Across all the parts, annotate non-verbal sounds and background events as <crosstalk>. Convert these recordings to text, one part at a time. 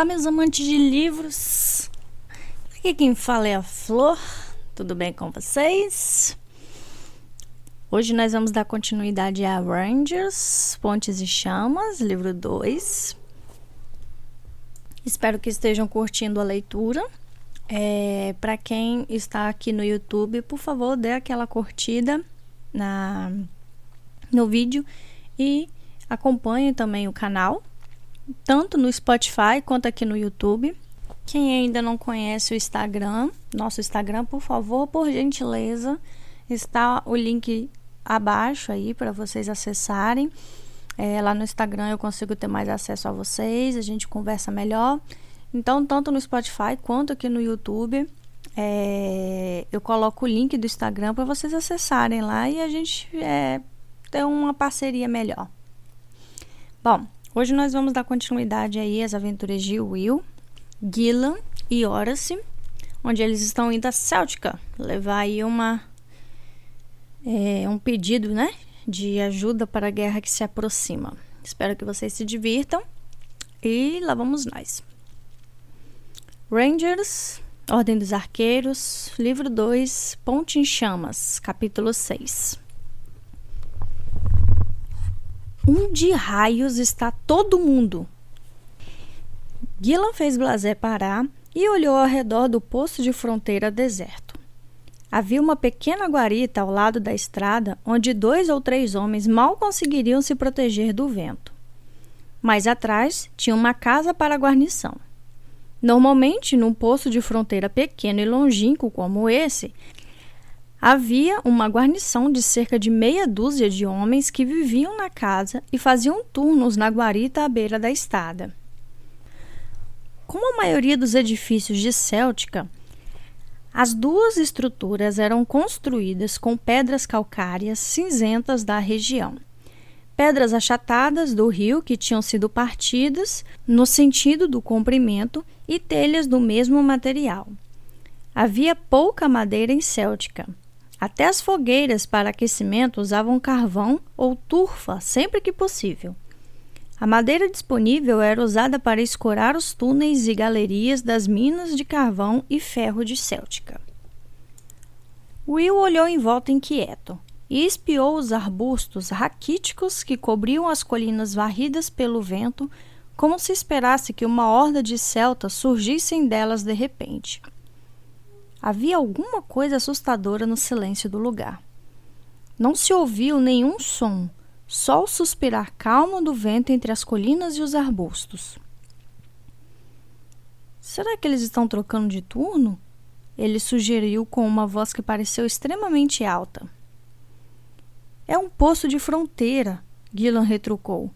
Olá, meus amantes de livros. Aqui quem fala é a Flor. Tudo bem com vocês? Hoje nós vamos dar continuidade a Rangers, Pontes e Chamas, livro 2. Espero que estejam curtindo a leitura. É, Para quem está aqui no YouTube, por favor, dê aquela curtida na, no vídeo e acompanhe também o canal, tanto no Spotify quanto aqui no YouTube. Quem ainda não conhece o Instagram, nosso Instagram, por favor, por gentileza, está o link abaixo aí para vocês acessarem. É, lá no Instagram eu consigo ter mais acesso a vocês, a gente conversa melhor. Então, tanto no Spotify quanto aqui no YouTube, é, eu coloco o link do Instagram para vocês acessarem lá e a gente é, ter uma parceria melhor. Bom, hoje nós vamos dar continuidade aí às aventuras de Will, Gillan e Horace, onde eles estão indo a Céltica levar aí uma é, um pedido, né, de ajuda para a guerra que se aproxima. Espero que vocês se divirtam e lá vamos nós. Rangers, Ordem dos Arqueiros, livro 2, Ponte em Chamas, capítulo 6. Onde raios está todo mundo? Gillan fez Blazer parar e olhou ao redor do posto de fronteira deserto. Havia uma pequena guarita ao lado da estrada onde dois ou três homens mal conseguiriam se proteger do vento. Mais atrás tinha uma casa para guarnição. Normalmente, num posto de fronteira pequeno e longínquo como esse, havia uma guarnição de cerca de meia dúzia de homens que viviam na casa e faziam turnos na guarita à beira da estrada. Como a maioria dos edifícios de Céltica, as duas estruturas eram construídas com pedras calcárias cinzentas da região pedras achatadas do rio que tinham sido partidas no sentido do comprimento e telhas do mesmo material. Havia pouca madeira em Céltica. Até as fogueiras para aquecimento usavam carvão ou turfa sempre que possível. A madeira disponível era usada para escorar os túneis e galerias das minas de carvão e ferro de Céltica. Will olhou em volta inquieto e espiou os arbustos raquíticos que cobriam as colinas varridas pelo vento, como se esperasse que uma horda de celtas surgissem delas de repente. Havia alguma coisa assustadora no silêncio do lugar. Não se ouviu nenhum som, só o suspirar calmo do vento entre as colinas e os arbustos. Será que eles estão trocando de turno? Ele sugeriu com uma voz que pareceu extremamente alta. É um posto de fronteira, Gillan retrucou.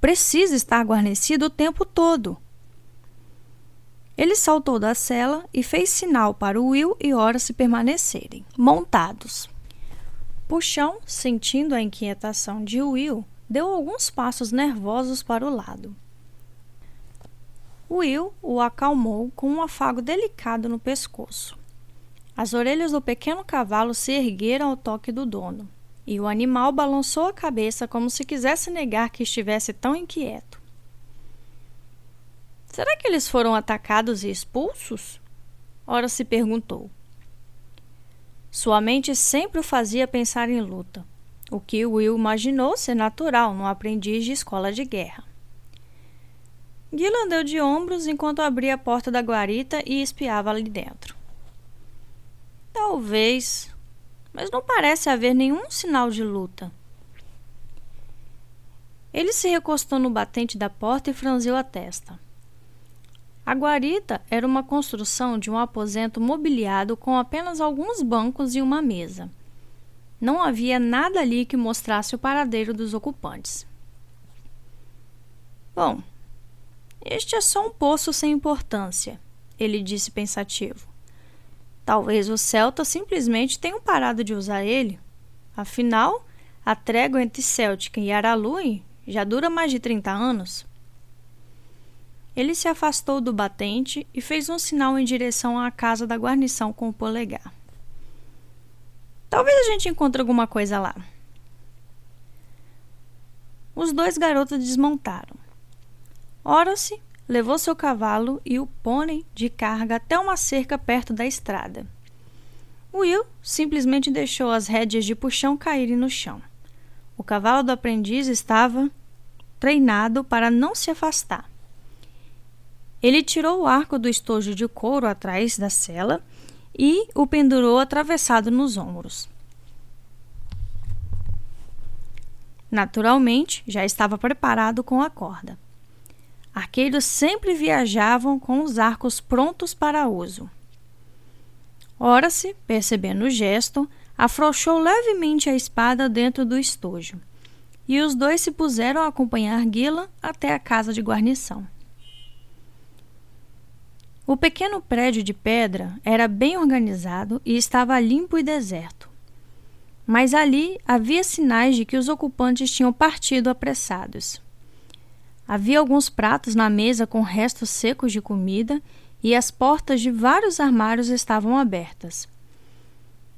Precisa estar guarnecido o tempo todo. Ele saltou da cela e fez sinal para Will e Horace permanecerem, montados. Puxão, sentindo a inquietação de Will, deu alguns passos nervosos para o lado. Will o acalmou com um afago delicado no pescoço. As orelhas do pequeno cavalo se ergueram ao toque do dono e o animal balançou a cabeça como se quisesse negar que estivesse tão inquieto. Será que eles foram atacados e expulsos? Ora se perguntou. Sua mente sempre o fazia pensar em luta, o que Will imaginou ser natural num aprendiz de escola de guerra. Gillan deu de ombros enquanto abria a porta da guarita e espiava ali dentro. Talvez, mas não parece haver nenhum sinal de luta. Ele se recostou no batente da porta e franziu a testa. A guarita era uma construção de um aposento mobiliado com apenas alguns bancos e uma mesa. Não havia nada ali que mostrasse o paradeiro dos ocupantes. Bom, este é só um poço sem importância, ele disse pensativo. Talvez os celtas simplesmente tenham parado de usar ele. Afinal, a trégua entre Céltica e Aralui já dura mais de 30 anos. Ele se afastou do batente e fez um sinal em direção à casa da guarnição com o polegar. Talvez a gente encontre alguma coisa lá. Os dois garotos desmontaram. Horace levou seu cavalo e o pônei de carga até uma cerca perto da estrada. Will simplesmente deixou as rédeas de puxão caírem no chão. O cavalo do aprendiz estava treinado para não se afastar. Ele tirou o arco do estojo de couro atrás da sela e o pendurou atravessado nos ombros. Naturalmente, já estava preparado com a corda. Arqueiros sempre viajavam com os arcos prontos para uso. Ora-se, percebendo o gesto, afrouxou levemente a espada dentro do estojo, e os dois se puseram a acompanhar Gila até a casa de guarnição. O pequeno prédio de pedra era bem organizado e estava limpo e deserto. Mas ali havia sinais de que os ocupantes tinham partido apressados. Havia alguns pratos na mesa com restos secos de comida e as portas de vários armários estavam abertas.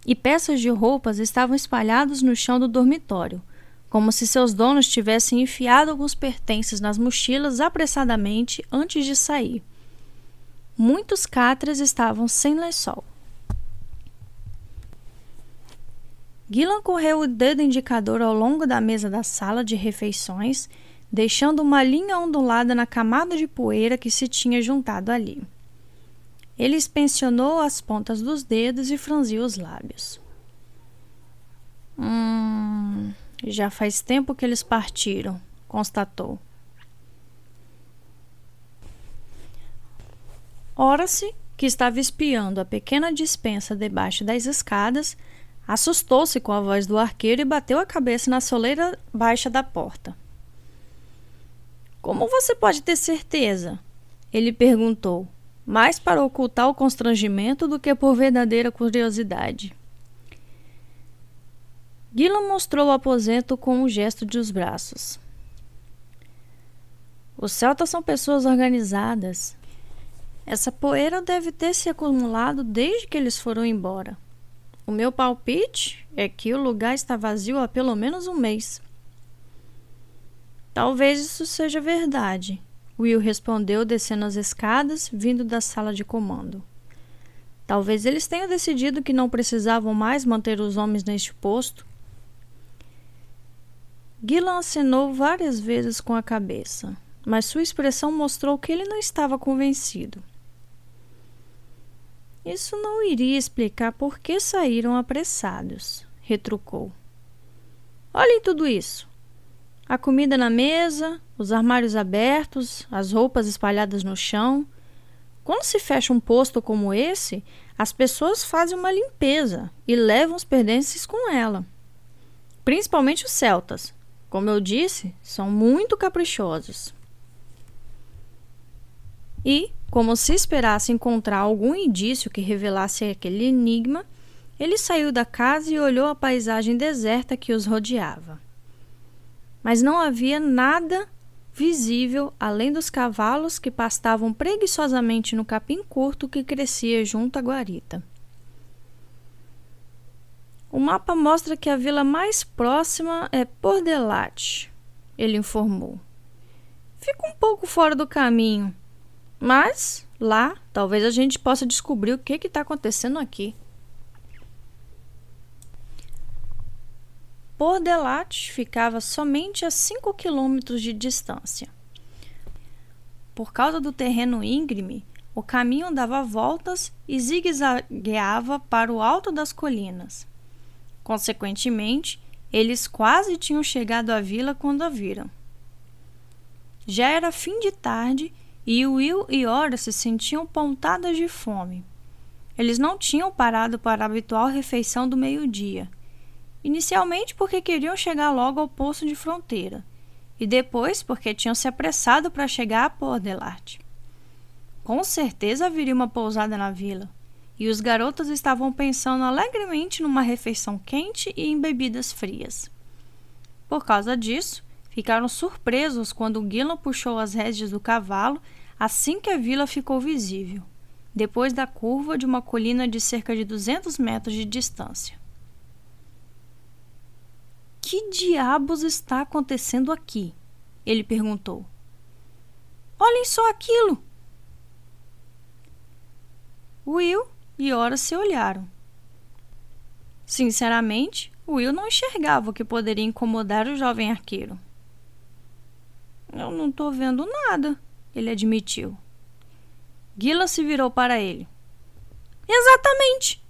E peças de roupas estavam espalhadas no chão do dormitório, como se seus donos tivessem enfiado alguns pertences nas mochilas apressadamente antes de sair. Muitos catras estavam sem lençol. Gillan correu o dedo indicador ao longo da mesa da sala de refeições, deixando uma linha ondulada na camada de poeira que se tinha juntado ali. Ele inspecionou as pontas dos dedos e franziu os lábios. Hum, já faz tempo que eles partiram, constatou. Ora-se, que estava espiando a pequena dispensa debaixo das escadas, assustou-se com a voz do arqueiro e bateu a cabeça na soleira baixa da porta. Como você pode ter certeza? Ele perguntou, mais para ocultar o constrangimento do que por verdadeira curiosidade. Gillan mostrou o aposento com um gesto de os braços. Os celtas são pessoas organizadas, essa poeira deve ter se acumulado desde que eles foram embora. O meu palpite é que o lugar está vazio há pelo menos um mês. Talvez isso seja verdade, Will respondeu descendo as escadas, vindo da sala de comando. Talvez eles tenham decidido que não precisavam mais manter os homens neste posto. Gillan acenou várias vezes com a cabeça, mas sua expressão mostrou que ele não estava convencido. Isso não iria explicar por que saíram apressados, retrucou. Olhem tudo isso. A comida na mesa, os armários abertos, as roupas espalhadas no chão. Quando se fecha um posto como esse, as pessoas fazem uma limpeza e levam os pertences com ela. Principalmente os celtas. Como eu disse, são muito caprichosos. E, como se esperasse encontrar algum indício que revelasse aquele enigma, ele saiu da casa e olhou a paisagem deserta que os rodeava. Mas não havia nada visível além dos cavalos que pastavam preguiçosamente no capim curto que crescia junto à guarita. O mapa mostra que a vila mais próxima é Pordelate, ele informou. Fica um pouco fora do caminho, mas lá, talvez a gente possa descobrir o que está acontecendo aqui. Pordelat ficava somente a 5 quilômetros de distância. Por causa do terreno íngreme, o caminho dava voltas e zigue-zagueava para o alto das colinas. Consequentemente, eles quase tinham chegado à vila quando a viram. Já era fim de tarde e Will e Ora se sentiam pontadas de fome. Eles não tinham parado para a habitual refeição do meio-dia, inicialmente porque queriam chegar logo ao posto de fronteira, e depois porque tinham se apressado para chegar a Port Delarte. Com certeza haveria uma pousada na vila, e os garotos estavam pensando alegremente numa refeição quente e em bebidas frias. Por causa disso, Ficaram surpresos quando Gillan puxou as rédeas do cavalo assim que a vila ficou visível, depois da curva de uma colina de cerca de 200 metros de distância. Que diabos está acontecendo aqui? Ele perguntou. Olhem só aquilo! Will e Ora se olharam. Sinceramente, Will não enxergava o que poderia incomodar o jovem arqueiro. Eu não estou vendo nada, ele admitiu. Gila se virou para ele. Exatamente,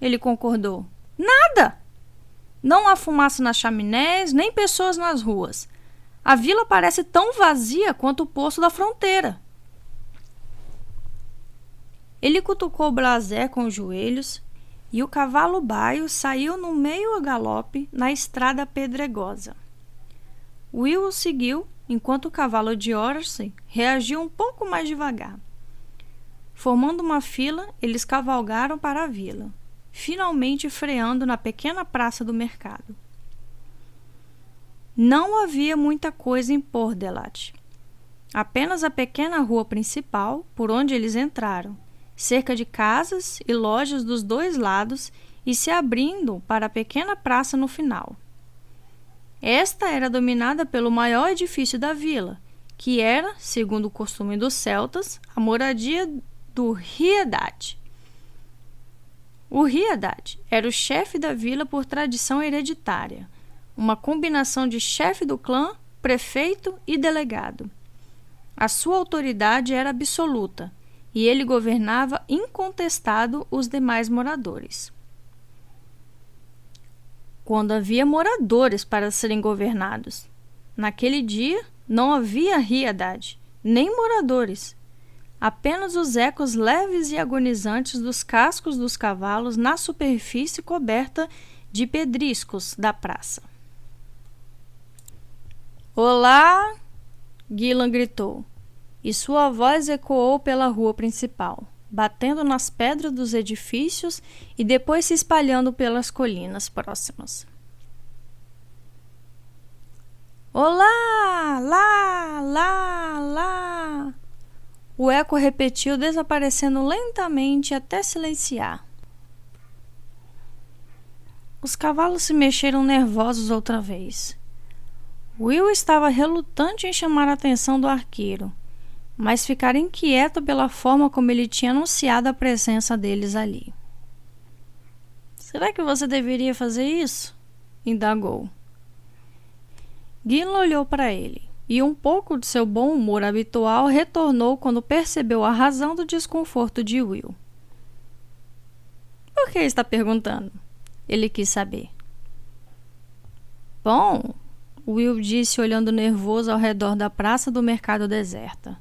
ele concordou. Nada! Não há fumaça nas chaminés, nem pessoas nas ruas. A vila parece tão vazia quanto o poço da fronteira. Ele cutucou o Blasé com os joelhos e o cavalo baio saiu no meio a galope na estrada pedregosa. Will o seguiu enquanto o cavalo de Orsi reagiu um pouco mais devagar. Formando uma fila, eles cavalgaram para a vila, finalmente freando na pequena praça do mercado. Não havia muita coisa em Pordelat. Apenas a pequena rua principal por onde eles entraram, cerca de casas e lojas dos dois lados e se abrindo para a pequena praça no final. Esta era dominada pelo maior edifício da vila, que era, segundo o costume dos celtas, a moradia do Riedade. O Riedade era o chefe da vila por tradição hereditária, uma combinação de chefe do clã, prefeito e delegado. A sua autoridade era absoluta e ele governava incontestado os demais moradores. Quando havia moradores para serem governados, naquele dia não havia Riedade, nem moradores, apenas os ecos leves e agonizantes dos cascos dos cavalos na superfície coberta de pedriscos da praça. Olá! Gillan gritou, e sua voz ecoou pela rua principal, batendo nas pedras dos edifícios e depois se espalhando pelas colinas próximas. Olá! Lá! Lá! Lá! O eco repetiu, desaparecendo lentamente até silenciar. Os cavalos se mexeram nervosos outra vez. Will estava relutante em chamar a atenção do arqueiro, mas ficara inquieto pela forma como ele tinha anunciado a presença deles ali. Será que você deveria fazer isso? indagou. Gillan olhou para ele e um pouco de seu bom humor habitual retornou quando percebeu a razão do desconforto de Will. Por que está perguntando? Ele quis saber. Bom, Will disse olhando nervoso ao redor da praça do mercado deserta.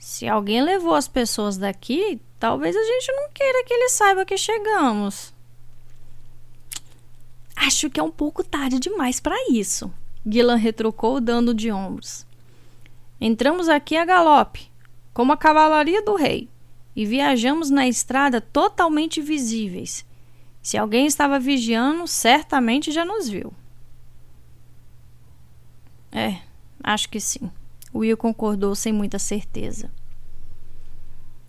Se alguém levou as pessoas daqui, talvez a gente não queira que ele saiba que chegamos. Acho que é um pouco tarde demais para isso, Gillan retrucou, dando de ombros. Entramos aqui a galope, como a cavalaria do rei, e viajamos na estrada totalmente visíveis. Se alguém estava vigiando, certamente já nos viu. É, acho que sim. Will concordou sem muita certeza.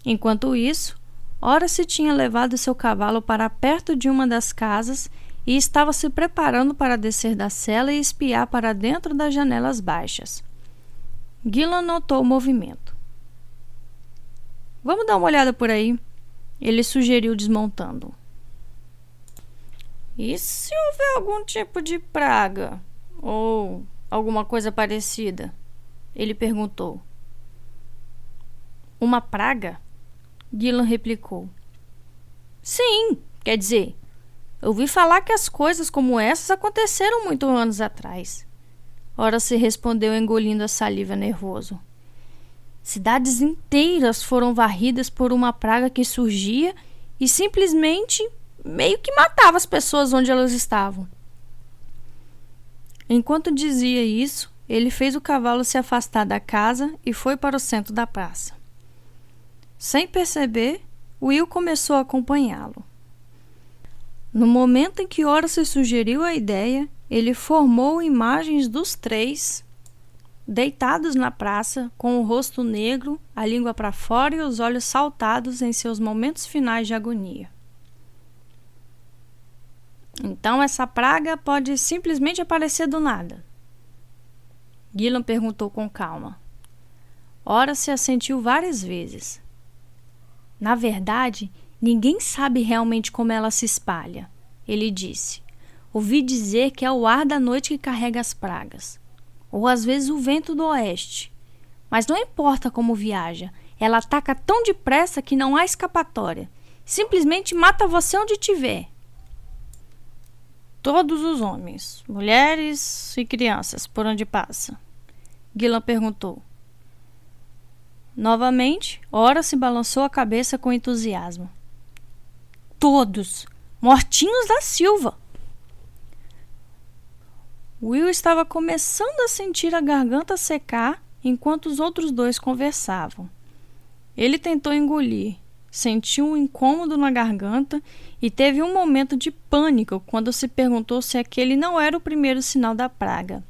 Enquanto isso, Ora se tinha levado seu cavalo para perto de uma das casas e estava se preparando para descer da cela e espiar para dentro das janelas baixas. Gillan notou o movimento. Vamos dar uma olhada por aí, ele sugeriu desmontando. E se houver algum tipo de praga ou alguma coisa parecida? Ele perguntou. Uma praga? Gillan replicou. Sim, quer dizer, ouvi falar que as coisas como essas aconteceram muitos anos atrás. Ora se respondeu engolindo a saliva nervoso. Cidades inteiras foram varridas por uma praga que surgia e simplesmente meio que matava as pessoas onde elas estavam. Enquanto dizia isso, ele fez o cavalo se afastar da casa e foi para o centro da praça. Sem perceber, Will começou a acompanhá-lo. No momento em que Horace sugeriu a ideia, ele formou imagens dos três deitados na praça, com o rosto negro, a língua para fora e os olhos saltados em seus momentos finais de agonia. Então essa praga pode simplesmente aparecer do nada. Gillan perguntou com calma. Ora se assentiu várias vezes. Na verdade, ninguém sabe realmente como ela se espalha, ele disse. Ouvi dizer que é o ar da noite que carrega as pragas, ou às vezes o vento do oeste. Mas não importa como viaja, ela ataca tão depressa que não há escapatória. Simplesmente mata você onde tiver. Todos os homens, mulheres e crianças, por onde passa? Gillan perguntou. Novamente, Ora se balançou a cabeça com entusiasmo. Todos! Mortinhos da Silva! Will estava começando a sentir a garganta secar enquanto os outros dois conversavam. Ele tentou engolir, sentiu um incômodo na garganta e teve um momento de pânico quando se perguntou se aquele não era o primeiro sinal da praga.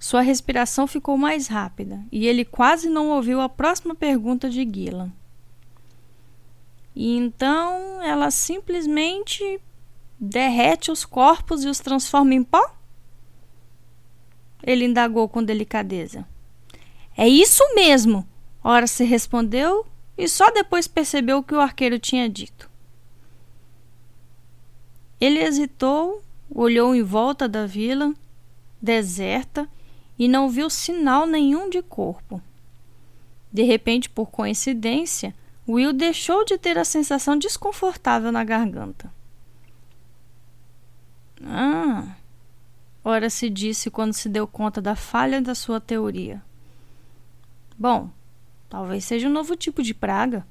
Sua respiração ficou mais rápida e ele quase não ouviu a próxima pergunta de Gillan. E então ela simplesmente derrete os corpos e os transforma em pó? Ele indagou com delicadeza. É isso mesmo! Ora se respondeu e só depois percebeu o que o arqueiro tinha dito. Ele hesitou, olhou em volta da vila, deserta, e não viu sinal nenhum de corpo. De repente, por coincidência, Will deixou de ter a sensação desconfortável na garganta. Ah, ora se disse quando se deu conta da falha da sua teoria. Bom, talvez seja um novo tipo de praga.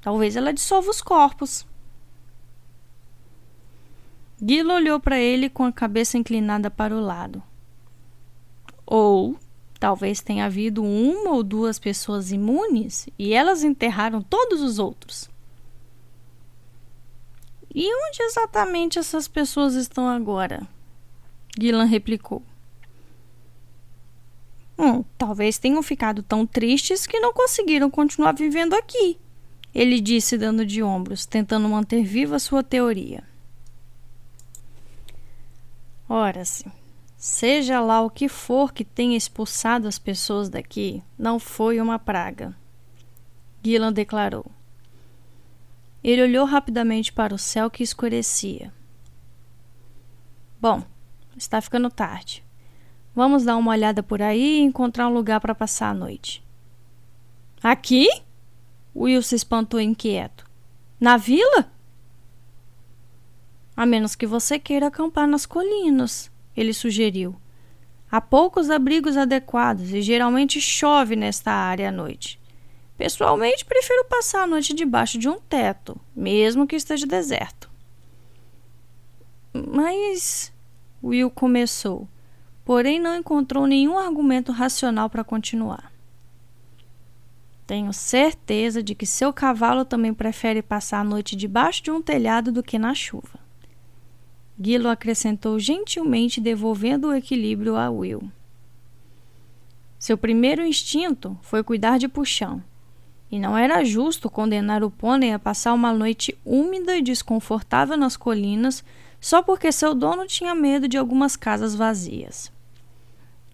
Talvez ela dissolva os corpos. Gil olhou para ele com a cabeça inclinada para o lado. Ou talvez tenha havido uma ou duas pessoas imunes e elas enterraram todos os outros. E onde exatamente essas pessoas estão agora? Gillan replicou. Hum, talvez tenham ficado tão tristes que não conseguiram continuar vivendo aqui, ele disse, dando de ombros, tentando manter viva sua teoria. Ora-se, Seja lá o que for que tenha expulsado as pessoas daqui, não foi uma praga. Gillan declarou. Ele olhou rapidamente para o céu que escurecia. Bom, está ficando tarde. Vamos dar uma olhada por aí e encontrar um lugar para passar a noite. Aqui? Will se espantou inquieto. Na vila? A menos que você queira acampar nas colinas, ele sugeriu. Há poucos abrigos adequados e geralmente chove nesta área à noite. Pessoalmente, prefiro passar a noite debaixo de um teto, mesmo que esteja deserto. Mas. Will começou, porém não encontrou nenhum argumento racional para continuar. Tenho certeza de que seu cavalo também prefere passar a noite debaixo de um telhado do que na chuva. Gilo acrescentou gentilmente, devolvendo o equilíbrio a Will. Seu primeiro instinto foi cuidar de Puxão, e não era justo condenar o pônei a passar uma noite úmida e desconfortável nas colinas só porque seu dono tinha medo de algumas casas vazias.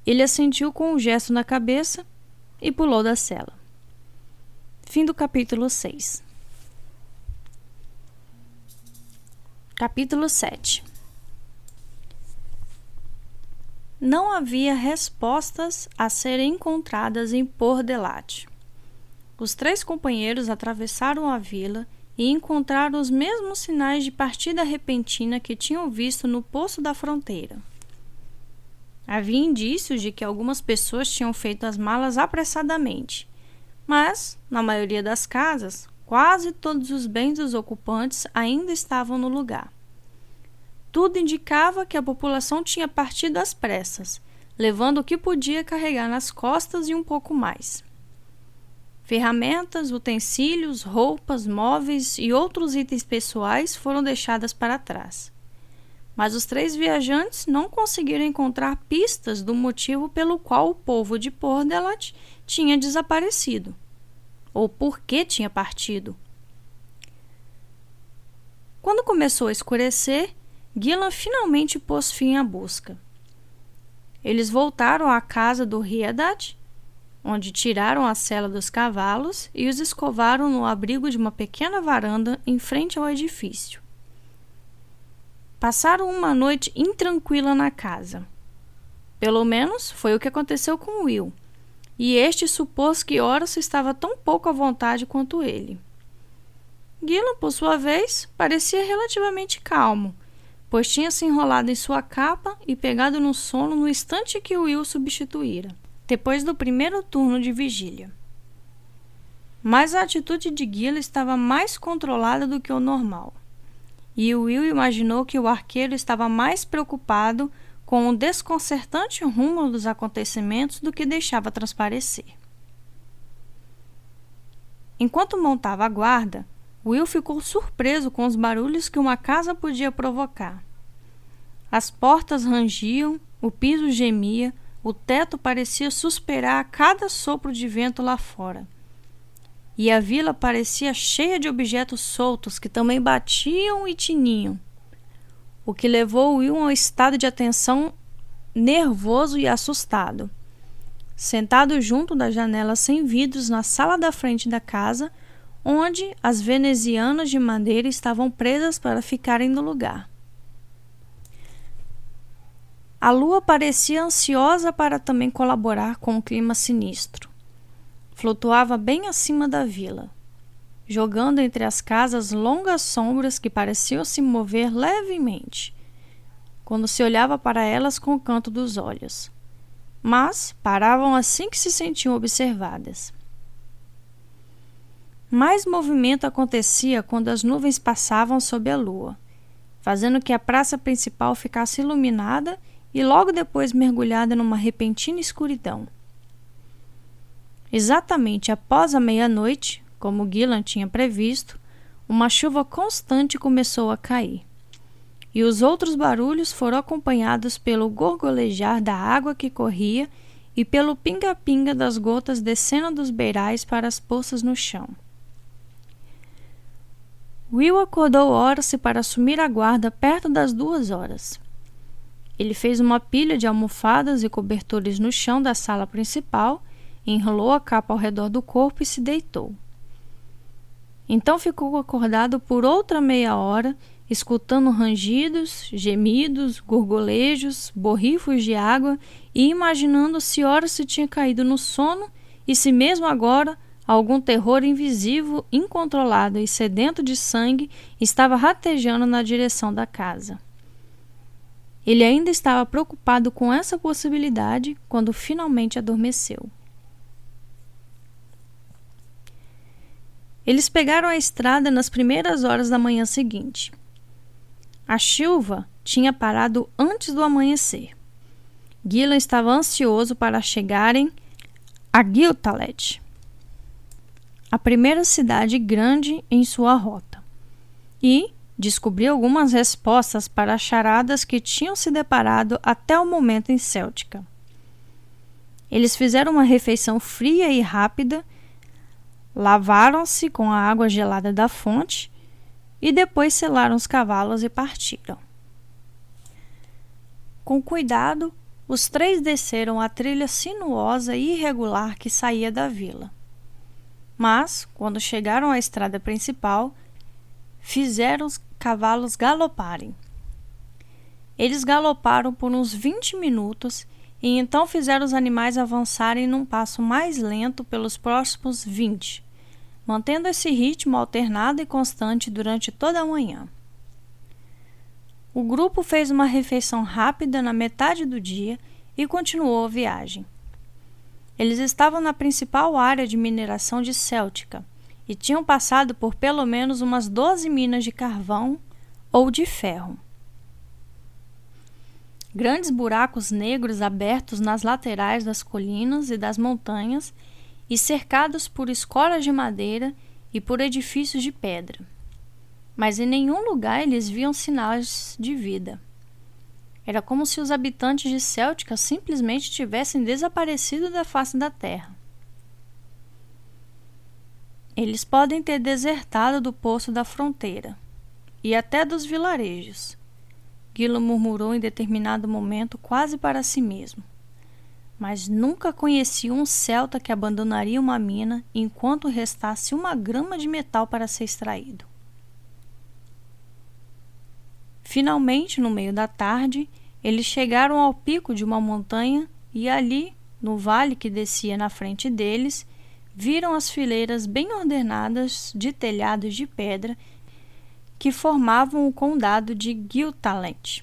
Ele assentiu com um gesto na cabeça e pulou da cela. Fim do capítulo 6. Capítulo 7 não havia respostas a serem encontradas em Port-de-Latte. Os três companheiros atravessaram a vila e encontraram os mesmos sinais de partida repentina que tinham visto no poço da fronteira. Havia indícios de que algumas pessoas tinham feito as malas apressadamente, mas, na maioria das casas, quase todos os bens dos ocupantes ainda estavam no lugar. Tudo indicava que a população tinha partido às pressas, levando o que podia carregar nas costas e um pouco mais. Ferramentas, utensílios, roupas, móveis e outros itens pessoais foram deixadas para trás. Mas os três viajantes não conseguiram encontrar pistas do motivo pelo qual o povo de Pordelat tinha desaparecido, ou por que tinha partido. Quando começou a escurecer, Gillan finalmente pôs fim à busca. Eles voltaram à casa do Riedat onde tiraram a sela dos cavalos e os escovaram no abrigo de uma pequena varanda em frente ao edifício. Passaram uma noite intranquila na casa. Pelo menos foi o que aconteceu com Will, e este supôs que Horace estava tão pouco à vontade quanto ele. Gillan, por sua vez, parecia relativamente calmo, pois tinha se enrolado em sua capa e pegado no sono no instante que Will substituíra, depois do primeiro turno de vigília. Mas a atitude de Gillan estava mais controlada do que o normal e Will imaginou que o arqueiro estava mais preocupado com o desconcertante rumo dos acontecimentos do que deixava transparecer. Enquanto montava a guarda, Will ficou surpreso com os barulhos que uma casa podia provocar. As portas rangiam, o piso gemia, o teto parecia suspirar a cada sopro de vento lá fora e a vila parecia cheia de objetos soltos que também batiam e tiniam, o que levou Will a um estado de atenção nervoso e assustado. Sentado junto da janela sem vidros na sala da frente da casa, onde as venezianas de madeira estavam presas para ficarem no lugar. A lua parecia ansiosa para também colaborar com o clima sinistro flutuava bem acima da vila, jogando entre as casas longas sombras que pareciam se mover levemente, quando se olhava para elas com o canto dos olhos. Mas paravam assim que se sentiam observadas. Mais movimento acontecia quando as nuvens passavam sob a lua, fazendo que a praça principal ficasse iluminada e logo depois mergulhada numa repentina escuridão. Exatamente após a meia-noite, como Gillan tinha previsto, uma chuva constante começou a cair. E os outros barulhos foram acompanhados pelo gorgolejar da água que corria e pelo pinga-pinga das gotas descendo dos beirais para as poças no chão. Will acordou Horace para assumir a guarda perto das duas horas. Ele fez uma pilha de almofadas e cobertores no chão da sala principal enrolou a capa ao redor do corpo e se deitou. Então ficou acordado por outra meia hora, escutando rangidos, gemidos, gorgolejos, borrifos de água e imaginando se ora se tinha caído no sono e se mesmo agora algum terror invisível, incontrolado e sedento de sangue estava ratejando na direção da casa. Ele ainda estava preocupado com essa possibilidade quando finalmente adormeceu. Eles pegaram a estrada nas primeiras horas da manhã seguinte. A chuva tinha parado antes do amanhecer. Gillan estava ansioso para chegarem a Giltalet, a primeira cidade grande em sua rota, e descobriu algumas respostas para as charadas que tinham se deparado até o momento em Céltica. Eles fizeram uma refeição fria e rápida lavaram-se com a água gelada da fonte e depois selaram os cavalos e partiram. Com cuidado, os três desceram a trilha sinuosa e irregular que saía da vila. Mas, quando chegaram à estrada principal, fizeram os cavalos galoparem. Eles galoparam por uns 20 minutos e então fizeram os animais avançarem num passo mais lento pelos próximos 20, mantendo esse ritmo alternado e constante durante toda a manhã. O grupo fez uma refeição rápida na metade do dia e continuou a viagem. Eles estavam na principal área de mineração de Céltica e tinham passado por pelo menos umas 12 minas de carvão ou de ferro. Grandes buracos negros abertos nas laterais das colinas e das montanhas e cercados por escolas de madeira e por edifícios de pedra. Mas em nenhum lugar eles viam sinais de vida. Era como se os habitantes de Céltica simplesmente tivessem desaparecido da face da terra. Eles podem ter desertado do poço da fronteira e até dos vilarejos Gilo murmurou em determinado momento, quase para si mesmo. mas nunca conheci um celta que abandonaria uma mina enquanto restasse uma grama de metal para ser extraído. Finalmente, no meio da tarde, eles chegaram ao pico de uma montanha e ali, no vale que descia na frente deles, viram as fileiras bem ordenadas de telhados de pedra que formavam o condado de Giltalent.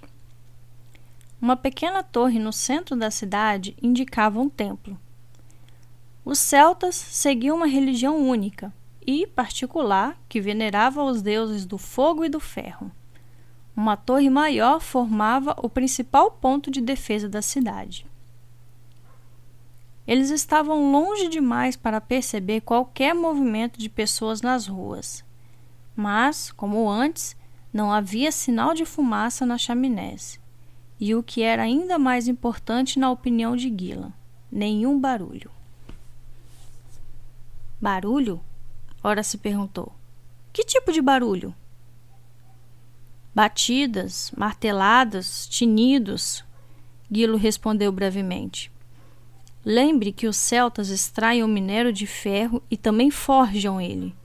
Uma pequena torre no centro da cidade indicava um templo. Os celtas seguiam uma religião única e particular que venerava os deuses do fogo e do ferro. Uma torre maior formava o principal ponto de defesa da cidade. Eles estavam longe demais para perceber qualquer movimento de pessoas nas ruas. Mas, como antes, não havia sinal de fumaça nas chaminés. E o que era ainda mais importante na opinião de Gillan, nenhum barulho. Barulho? Ora se perguntou. Que tipo de barulho? Batidas, marteladas, tinidos, Guilo respondeu brevemente. Lembre que os celtas extraem o minério de ferro e também forjam ele.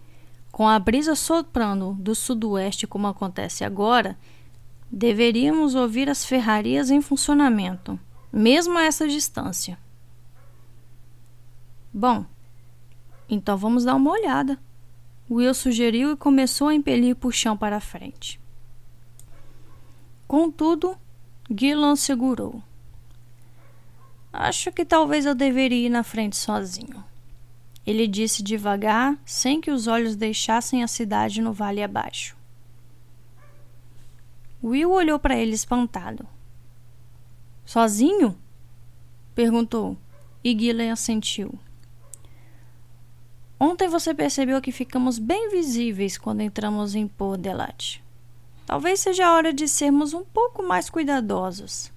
Com a brisa soprando do sudoeste, como acontece agora, deveríamos ouvir as ferrarias em funcionamento, mesmo a essa distância. Bom, então vamos dar uma olhada. Will sugeriu e começou a impelir o chão para a frente. Contudo, Gillan segurou. Acho que talvez eu deveria ir na frente sozinho. Ele disse devagar, sem que os olhos deixassem a cidade no vale abaixo. Will olhou para ele espantado. Sozinho? perguntou, e Gillen assentiu. Ontem você percebeu que ficamos bem visíveis quando entramos em Port Delat. Talvez seja a hora de sermos um pouco mais cuidadosos.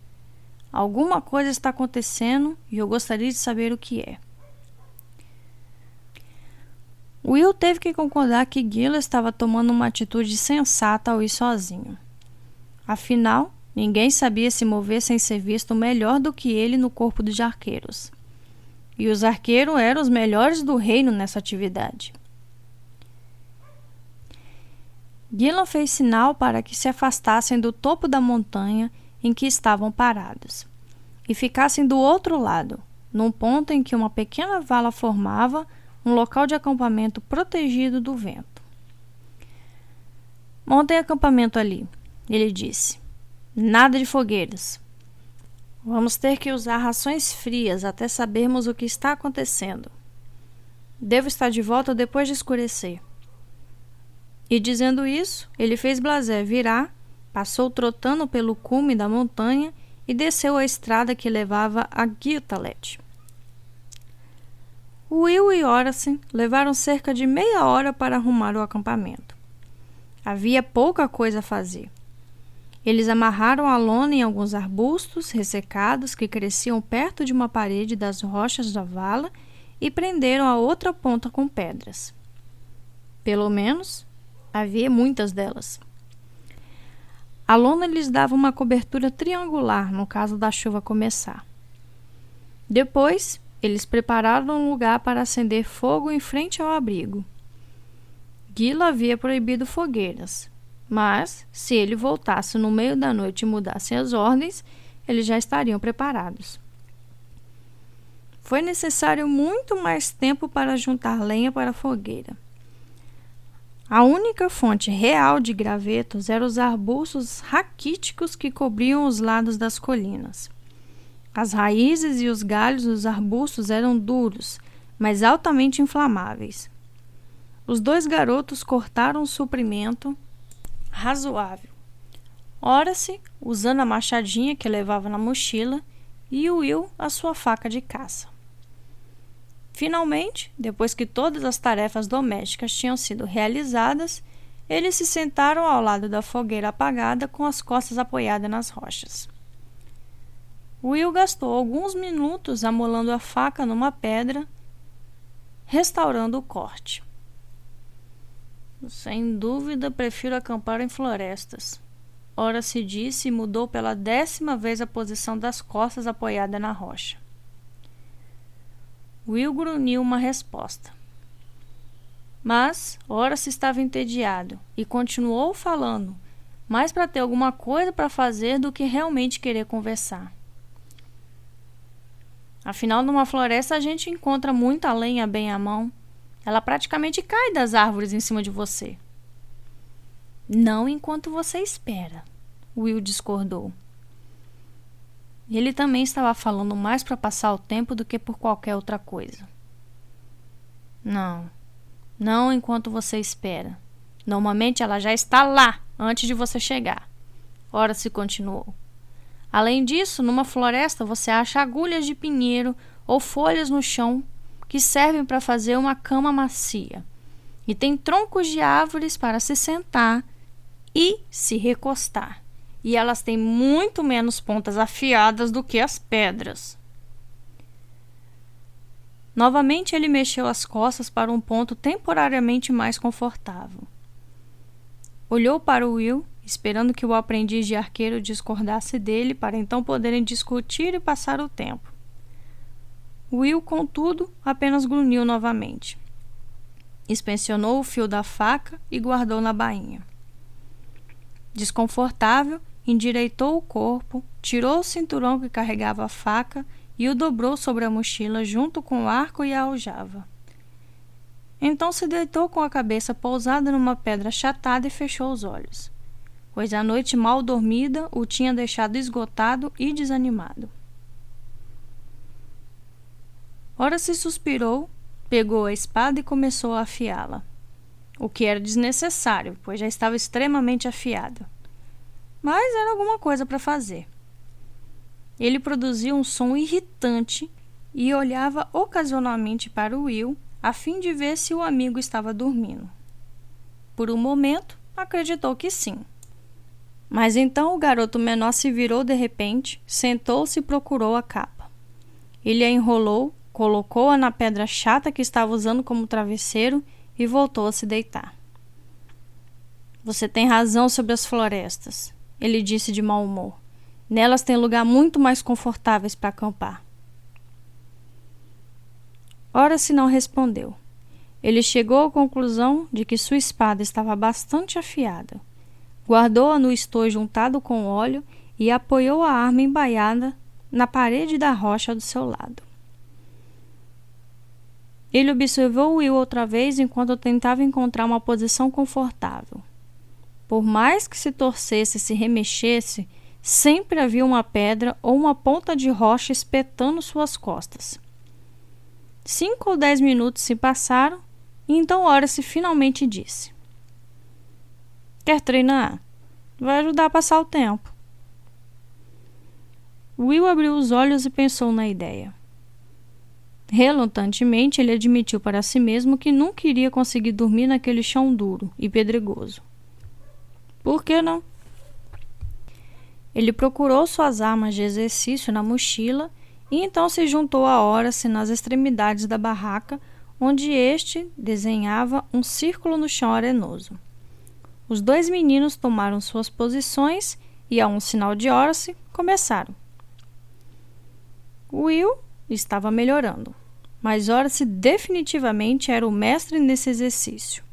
Alguma coisa está acontecendo e eu gostaria de saber o que é. Will teve que concordar que Gila estava tomando uma atitude sensata ao ir sozinho. Afinal, ninguém sabia se mover sem ser visto melhor do que ele no corpo dos arqueiros. E os arqueiros eram os melhores do reino nessa atividade. Gillan fez sinal para que se afastassem do topo da montanha em que estavam parados, e ficassem do outro lado, num ponto em que uma pequena vala formava um local de acampamento protegido do vento. Montem acampamento ali, ele disse. Nada de fogueiras. Vamos ter que usar rações frias até sabermos o que está acontecendo. Devo estar de volta depois de escurecer. E dizendo isso, ele fez Blasé virar Passou trotando pelo cume da montanha e desceu a estrada que levava a Guiltalet. Will e Horace levaram cerca de meia hora para arrumar o acampamento. Havia pouca coisa a fazer. Eles amarraram a lona em alguns arbustos ressecados que cresciam perto de uma parede das rochas da vala e prenderam a outra ponta com pedras. Pelo menos, havia muitas delas. A lona lhes dava uma cobertura triangular no caso da chuva começar. Depois, eles prepararam um lugar para acender fogo em frente ao abrigo. Gila havia proibido fogueiras, mas se ele voltasse no meio da noite e mudasse as ordens, eles já estariam preparados. Foi necessário muito mais tempo para juntar lenha para a fogueira. A única fonte real de gravetos eram os arbustos raquíticos que cobriam os lados das colinas. As raízes e os galhos dos arbustos eram duros, mas altamente inflamáveis. Os dois garotos cortaram um suprimento razoável. Ora-se, usando a machadinha que levava na mochila, e Will a sua faca de caça. Finalmente, depois que todas as tarefas domésticas tinham sido realizadas, eles se sentaram ao lado da fogueira apagada com as costas apoiadas nas rochas. Will gastou alguns minutos amolando a faca numa pedra, restaurando o corte. Sem dúvida, prefiro acampar em florestas. Ora se disse e mudou pela décima vez a posição das costas apoiada na rocha. Will grunhiu uma resposta. Mas Horace estava entediado e continuou falando, mais para ter alguma coisa para fazer do que realmente querer conversar. Afinal, numa floresta a gente encontra muita lenha bem à mão. Ela praticamente cai das árvores em cima de você. Não enquanto você espera, Will discordou. Ele também estava falando mais para passar o tempo do que por qualquer outra coisa. Não, não enquanto você espera. Normalmente ela já está lá antes de você chegar. Ora se continuou. Além disso, numa floresta você acha agulhas de pinheiro ou folhas no chão que servem para fazer uma cama macia. E tem troncos de árvores para se sentar e se recostar. E elas têm muito menos pontas afiadas do que as pedras. Novamente ele mexeu as costas para um ponto temporariamente mais confortável. Olhou para Will, esperando que o aprendiz de arqueiro discordasse dele para então poderem discutir e passar o tempo. Will, contudo, apenas grunhiu novamente. Inspecionou o fio da faca e guardou na bainha. Desconfortável, endireitou o corpo, tirou o cinturão que carregava a faca e o dobrou sobre a mochila junto com o arco e a aljava. Então se deitou com a cabeça pousada numa pedra achatada e fechou os olhos, pois a noite mal dormida o tinha deixado esgotado e desanimado. Ora se suspirou, pegou a espada e começou a afiá-la, o que era desnecessário, pois já estava extremamente afiada. Mas era alguma coisa para fazer. Ele produzia um som irritante e olhava ocasionalmente para Will a fim de ver se o amigo estava dormindo. Por um momento, acreditou que sim. Mas então o garoto menor se virou de repente, sentou-se e procurou a capa. Ele a enrolou, colocou-a na pedra chata que estava usando como travesseiro e voltou a se deitar. Você tem razão sobre as florestas, ele disse de mau humor. Nelas tem lugar muito mais confortáveis para acampar. Ora se não respondeu. Ele chegou à conclusão de que sua espada estava bastante afiada. Guardou-a no estojo juntado com óleo e apoiou a arma embaiada na parede da rocha do seu lado. Ele observou Will outra vez enquanto tentava encontrar uma posição confortável. Por mais que se torcesse e se remexesse, Sempre havia uma pedra ou uma ponta de rocha espetando suas costas. Cinco ou dez minutos se passaram e então Horace finalmente disse: Quer treinar? Vai ajudar a passar o tempo. Will abriu os olhos e pensou na ideia. Relutantemente, ele admitiu para si mesmo que nunca iria conseguir dormir naquele chão duro e pedregoso. Por que não? Ele procurou suas armas de exercício na mochila e então se juntou a Horace nas extremidades da barraca, onde este desenhava um círculo no chão arenoso. Os dois meninos tomaram suas posições e, a um sinal de Horace, começaram. Will estava melhorando, mas Horace definitivamente era o mestre nesse exercício.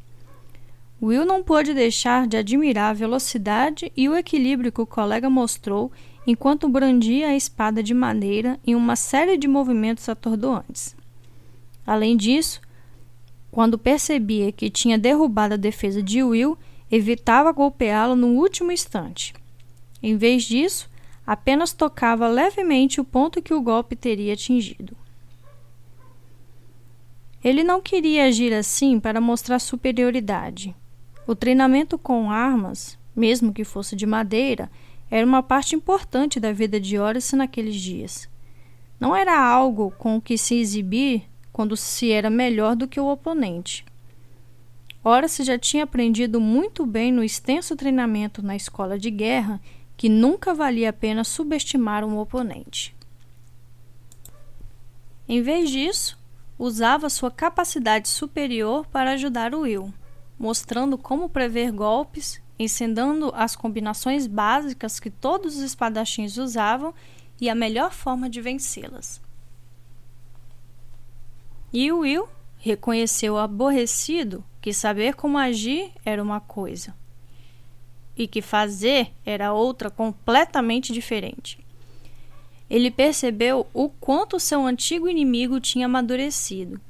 Will não pôde deixar de admirar a velocidade e o equilíbrio que o colega mostrou enquanto brandia a espada de madeira em uma série de movimentos atordoantes. Além disso, quando percebia que tinha derrubado a defesa de Will, evitava golpeá-lo no último instante. Em vez disso, apenas tocava levemente o ponto que o golpe teria atingido. Ele não queria agir assim para mostrar superioridade. O treinamento com armas, mesmo que fosse de madeira, era uma parte importante da vida de Horace naqueles dias. Não era algo com o que se exibir quando se era melhor do que o oponente. Horace já tinha aprendido muito bem no extenso treinamento na escola de guerra que nunca valia a pena subestimar um oponente. Em vez disso, usava sua capacidade superior para ajudar o Will mostrando como prever golpes, ensinando as combinações básicas que todos os espadachins usavam e a melhor forma de vencê-las. E Will reconheceu aborrecido que saber como agir era uma coisa e que fazer era outra completamente diferente. Ele percebeu o quanto seu antigo inimigo tinha amadurecido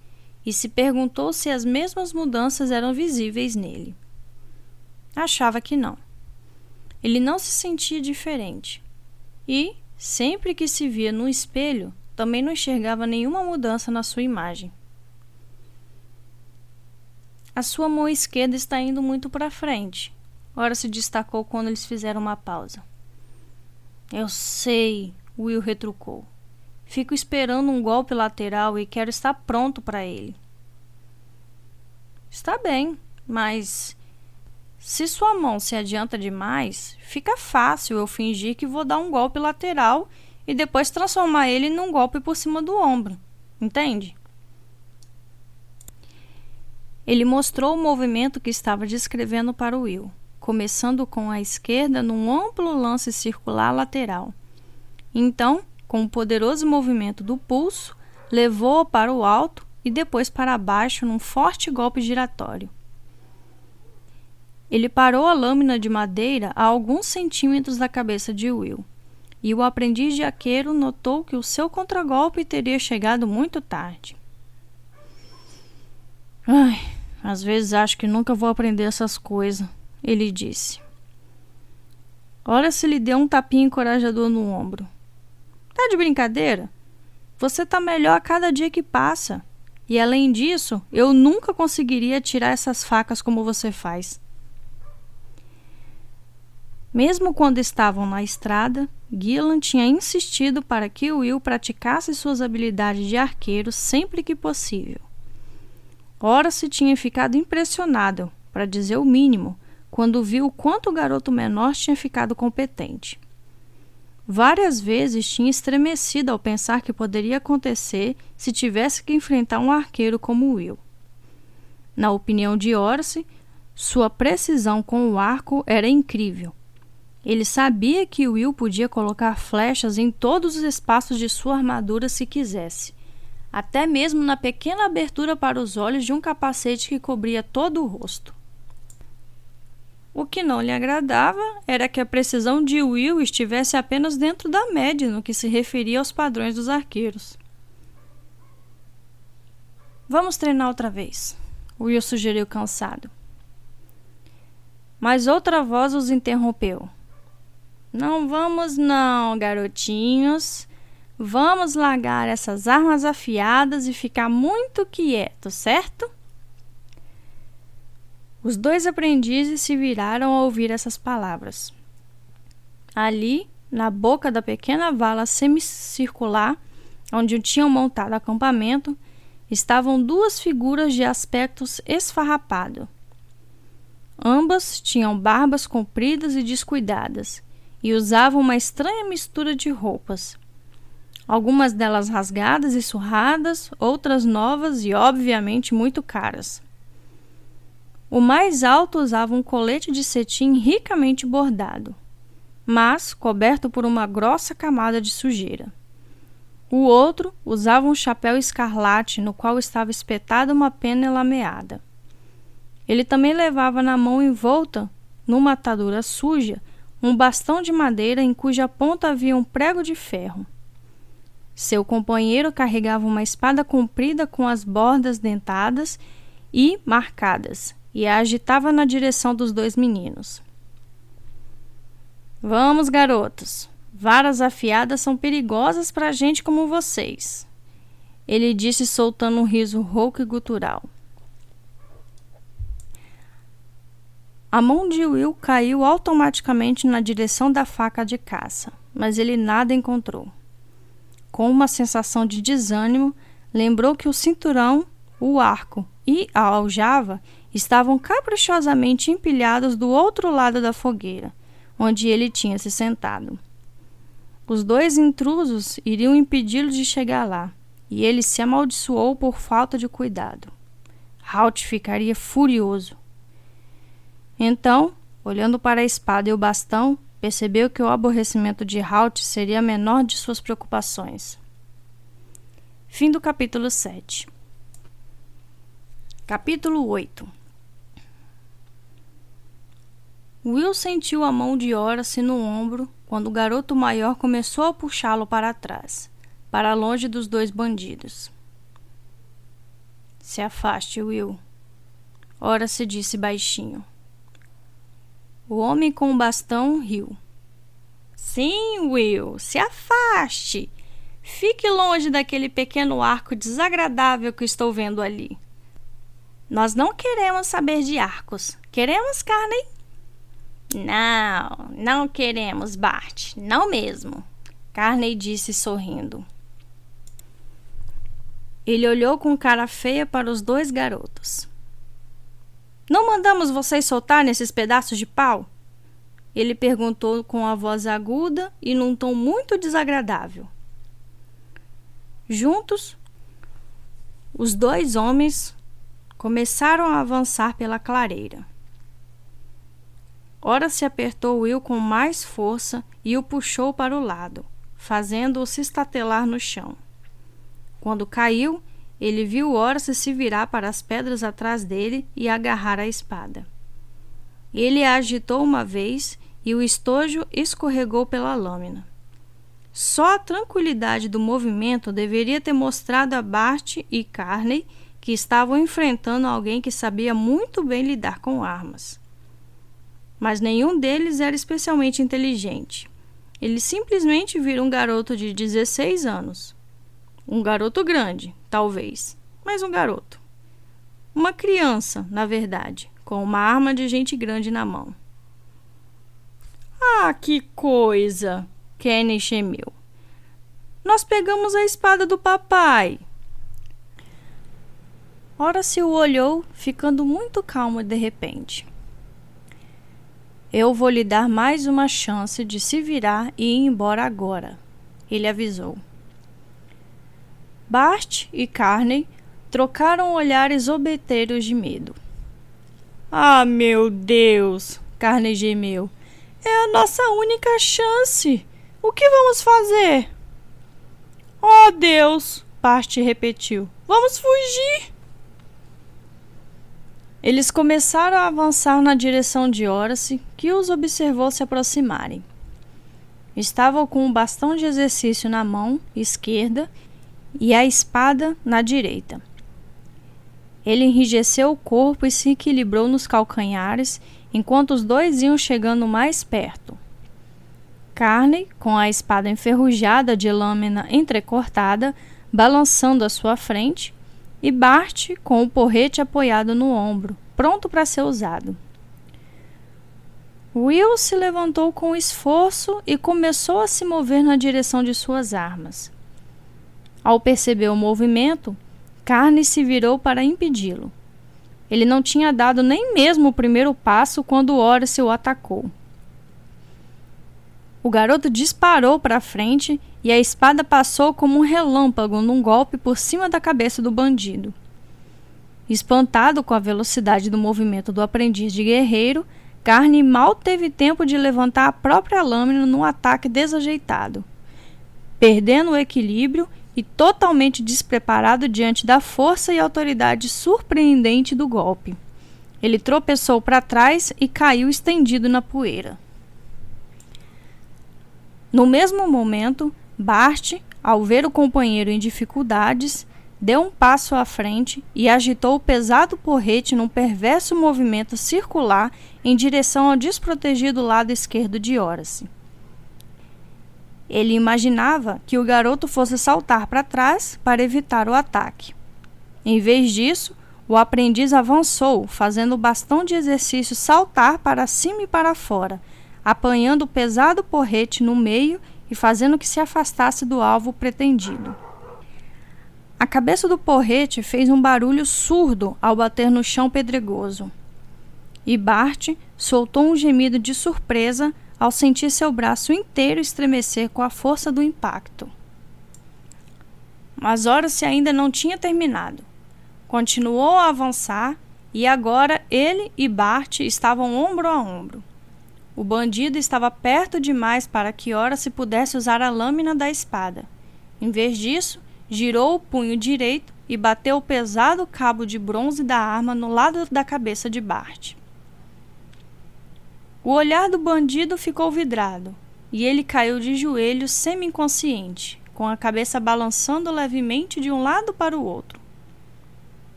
e se perguntou se as mesmas mudanças eram visíveis nele. Achava que não. Ele não se sentia diferente e, sempre que se via no espelho, também não enxergava nenhuma mudança na sua imagem. A sua mão esquerda está indo muito para frente. Ora se destacou quando eles fizeram uma pausa. Eu sei, Will retrucou. Fico esperando um golpe lateral e quero estar pronto para ele. Está bem, mas se sua mão se adianta demais, fica fácil eu fingir que vou dar um golpe lateral e depois transformar ele num golpe por cima do ombro. Entende? Ele mostrou o movimento que estava descrevendo para Will, começando com a esquerda num amplo lance circular lateral. Então, com um poderoso movimento do pulso, levou-o para o alto e depois para baixo num forte golpe giratório. Ele parou a lâmina de madeira a alguns centímetros da cabeça de Will, e o aprendiz de arqueiro notou que o seu contragolpe teria chegado muito tarde. Ai, às vezes acho que nunca vou aprender essas coisas, ele disse. Ora se lhe deu um tapinha encorajador no ombro. Tá de brincadeira? Você tá melhor a cada dia que passa. E além disso, eu nunca conseguiria tirar essas facas como você faz. Mesmo quando estavam na estrada, Gillan tinha insistido para que Will praticasse suas habilidades de arqueiro sempre que possível. Ora se tinha ficado impressionado, para dizer o mínimo, quando viu o quanto o garoto menor tinha ficado competente. Várias vezes tinha estremecido ao pensar que poderia acontecer se tivesse que enfrentar um arqueiro como Will. Na opinião de Horace, sua precisão com o arco era incrível. Ele sabia que Will podia colocar flechas em todos os espaços de sua armadura se quisesse, até mesmo na pequena abertura para os olhos de um capacete que cobria todo o rosto. O que não lhe agradava era que a precisão de Will estivesse apenas dentro da média no que se referia aos padrões dos arqueiros. Vamos treinar outra vez, Will sugeriu cansado. Mas outra voz os interrompeu. Não vamos não, garotinhos. Vamos largar essas armas afiadas e ficar muito quietos, certo? Os dois aprendizes se viraram ao ouvir essas palavras. Ali, na boca da pequena vala semicircular, onde tinham montado acampamento, estavam duas figuras de aspectos esfarrapado. Ambas tinham barbas compridas e descuidadas e usavam uma estranha mistura de roupas. Algumas delas rasgadas e surradas, outras novas e obviamente muito caras. O mais alto usava um colete de cetim ricamente bordado, mas coberto por uma grossa camada de sujeira. O outro usava um chapéu escarlate no qual estava espetada uma pena lameada. Ele também levava na mão envolta, numa atadura suja, um bastão de madeira em cuja ponta havia um prego de ferro. Seu companheiro carregava uma espada comprida com as bordas dentadas e marcadas, e a agitava na direção dos dois meninos. Vamos, garotos. Varas afiadas são perigosas para gente como vocês. Ele disse soltando um riso rouco e gutural. A mão de Will caiu automaticamente na direção da faca de caça, mas ele nada encontrou. Com uma sensação de desânimo, lembrou que o cinturão, o arco e a aljava estavam caprichosamente empilhados do outro lado da fogueira, onde ele tinha se sentado. Os dois intrusos iriam impedi-lo de chegar lá, e ele se amaldiçoou por falta de cuidado. Halt ficaria furioso. Então, olhando para a espada e o bastão, percebeu que o aborrecimento de Halt seria a menor de suas preocupações. Fim do capítulo 7 Capítulo 8 Will sentiu a mão de Horace no ombro quando o garoto maior começou a puxá-lo para trás, para longe dos dois bandidos. Se afaste, Will. Horace disse baixinho. O homem com o bastão riu. Sim, Will, se afaste. Fique longe daquele pequeno arco desagradável que estou vendo ali. Nós não queremos saber de arcos. Queremos carne não, não queremos, Bart. Não mesmo. Carney disse sorrindo. Ele olhou com cara feia para os dois garotos. Não mandamos vocês soltar nesses pedaços de pau? Ele perguntou com a voz aguda e num tom muito desagradável. Juntos, os dois homens começaram a avançar pela clareira. Ora se apertou Will com mais força e o puxou para o lado, fazendo-o se estatelar no chão. Quando caiu, ele viu Horace se virar para as pedras atrás dele e agarrar a espada. Ele a agitou uma vez e o estojo escorregou pela lâmina. Só a tranquilidade do movimento deveria ter mostrado a Bart e Carney que estavam enfrentando alguém que sabia muito bem lidar com armas mas nenhum deles era especialmente inteligente. Eles simplesmente viram um garoto de 16 anos. Um garoto grande, talvez, mas um garoto. Uma criança, na verdade, com uma arma de gente grande na mão. Ah, que coisa! Kenny gemeu. Nós pegamos a espada do papai. Horace o olhou, ficando muito calmo de repente. Eu vou lhe dar mais uma chance de se virar e ir embora agora, ele avisou. Bart e Carney trocaram olhares obeteiros de medo. Ah, meu Deus! Carney gemeu. É a nossa única chance. O que vamos fazer? Oh, Deus! Bart repetiu. Vamos fugir! Eles começaram a avançar na direção de Horace, que os observou se aproximarem. Estavam com o bastão de exercício na mão esquerda e a espada na direita. Ele enrijeceu o corpo e se equilibrou nos calcanhares enquanto os dois iam chegando mais perto. Carney, com a espada enferrujada de lâmina entrecortada, balançando à sua frente, e Bart com o porrete apoiado no ombro, pronto para ser usado. Will se levantou com esforço e começou a se mover na direção de suas armas. Ao perceber o movimento, Carne se virou para impedi-lo. Ele não tinha dado nem mesmo o primeiro passo quando Horace o atacou. O garoto disparou para frente e a espada passou como um relâmpago num golpe por cima da cabeça do bandido. Espantado com a velocidade do movimento do aprendiz de guerreiro, Carne mal teve tempo de levantar a própria lâmina num ataque desajeitado. Perdendo o equilíbrio e totalmente despreparado diante da força e autoridade surpreendente do golpe. Ele tropeçou para trás e caiu estendido na poeira. No mesmo momento, Bart, ao ver o companheiro em dificuldades, deu um passo à frente e agitou o pesado porrete num perverso movimento circular em direção ao desprotegido lado esquerdo de Horace. Ele imaginava que o garoto fosse saltar para trás para evitar o ataque. Em vez disso, o aprendiz avançou, fazendo o bastão de exercício saltar para cima e para fora, apanhando o pesado porrete no meio e fazendo que se afastasse do alvo pretendido. A cabeça do porrete fez um barulho surdo ao bater no chão pedregoso. E Bart soltou um gemido de surpresa ao sentir seu braço inteiro estremecer com a força do impacto. Mas Horace ainda não tinha terminado. Continuou a avançar e agora ele e Bart estavam ombro a ombro. O bandido estava perto demais para que ora se pudesse usar a lâmina da espada. Em vez disso, girou o punho direito e bateu o pesado cabo de bronze da arma no lado da cabeça de Bart. O olhar do bandido ficou vidrado e ele caiu de joelhos semi-inconsciente, com a cabeça balançando levemente de um lado para o outro.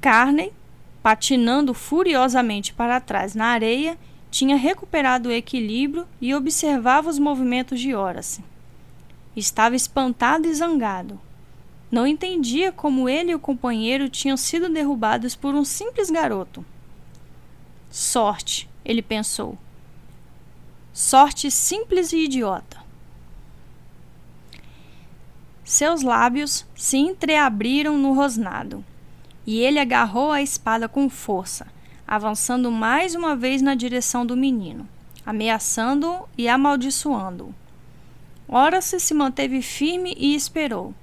Carney, patinando furiosamente para trás na areia, tinha recuperado o equilíbrio e observava os movimentos de Horace. Estava espantado e zangado. Não entendia como ele e o companheiro tinham sido derrubados por um simples garoto. Sorte, ele pensou. Sorte simples e idiota. Seus lábios se entreabriram no rosnado, e ele agarrou a espada com força, avançando mais uma vez na direção do menino, ameaçando-o e amaldiçoando-o. Horace se manteve firme e esperou.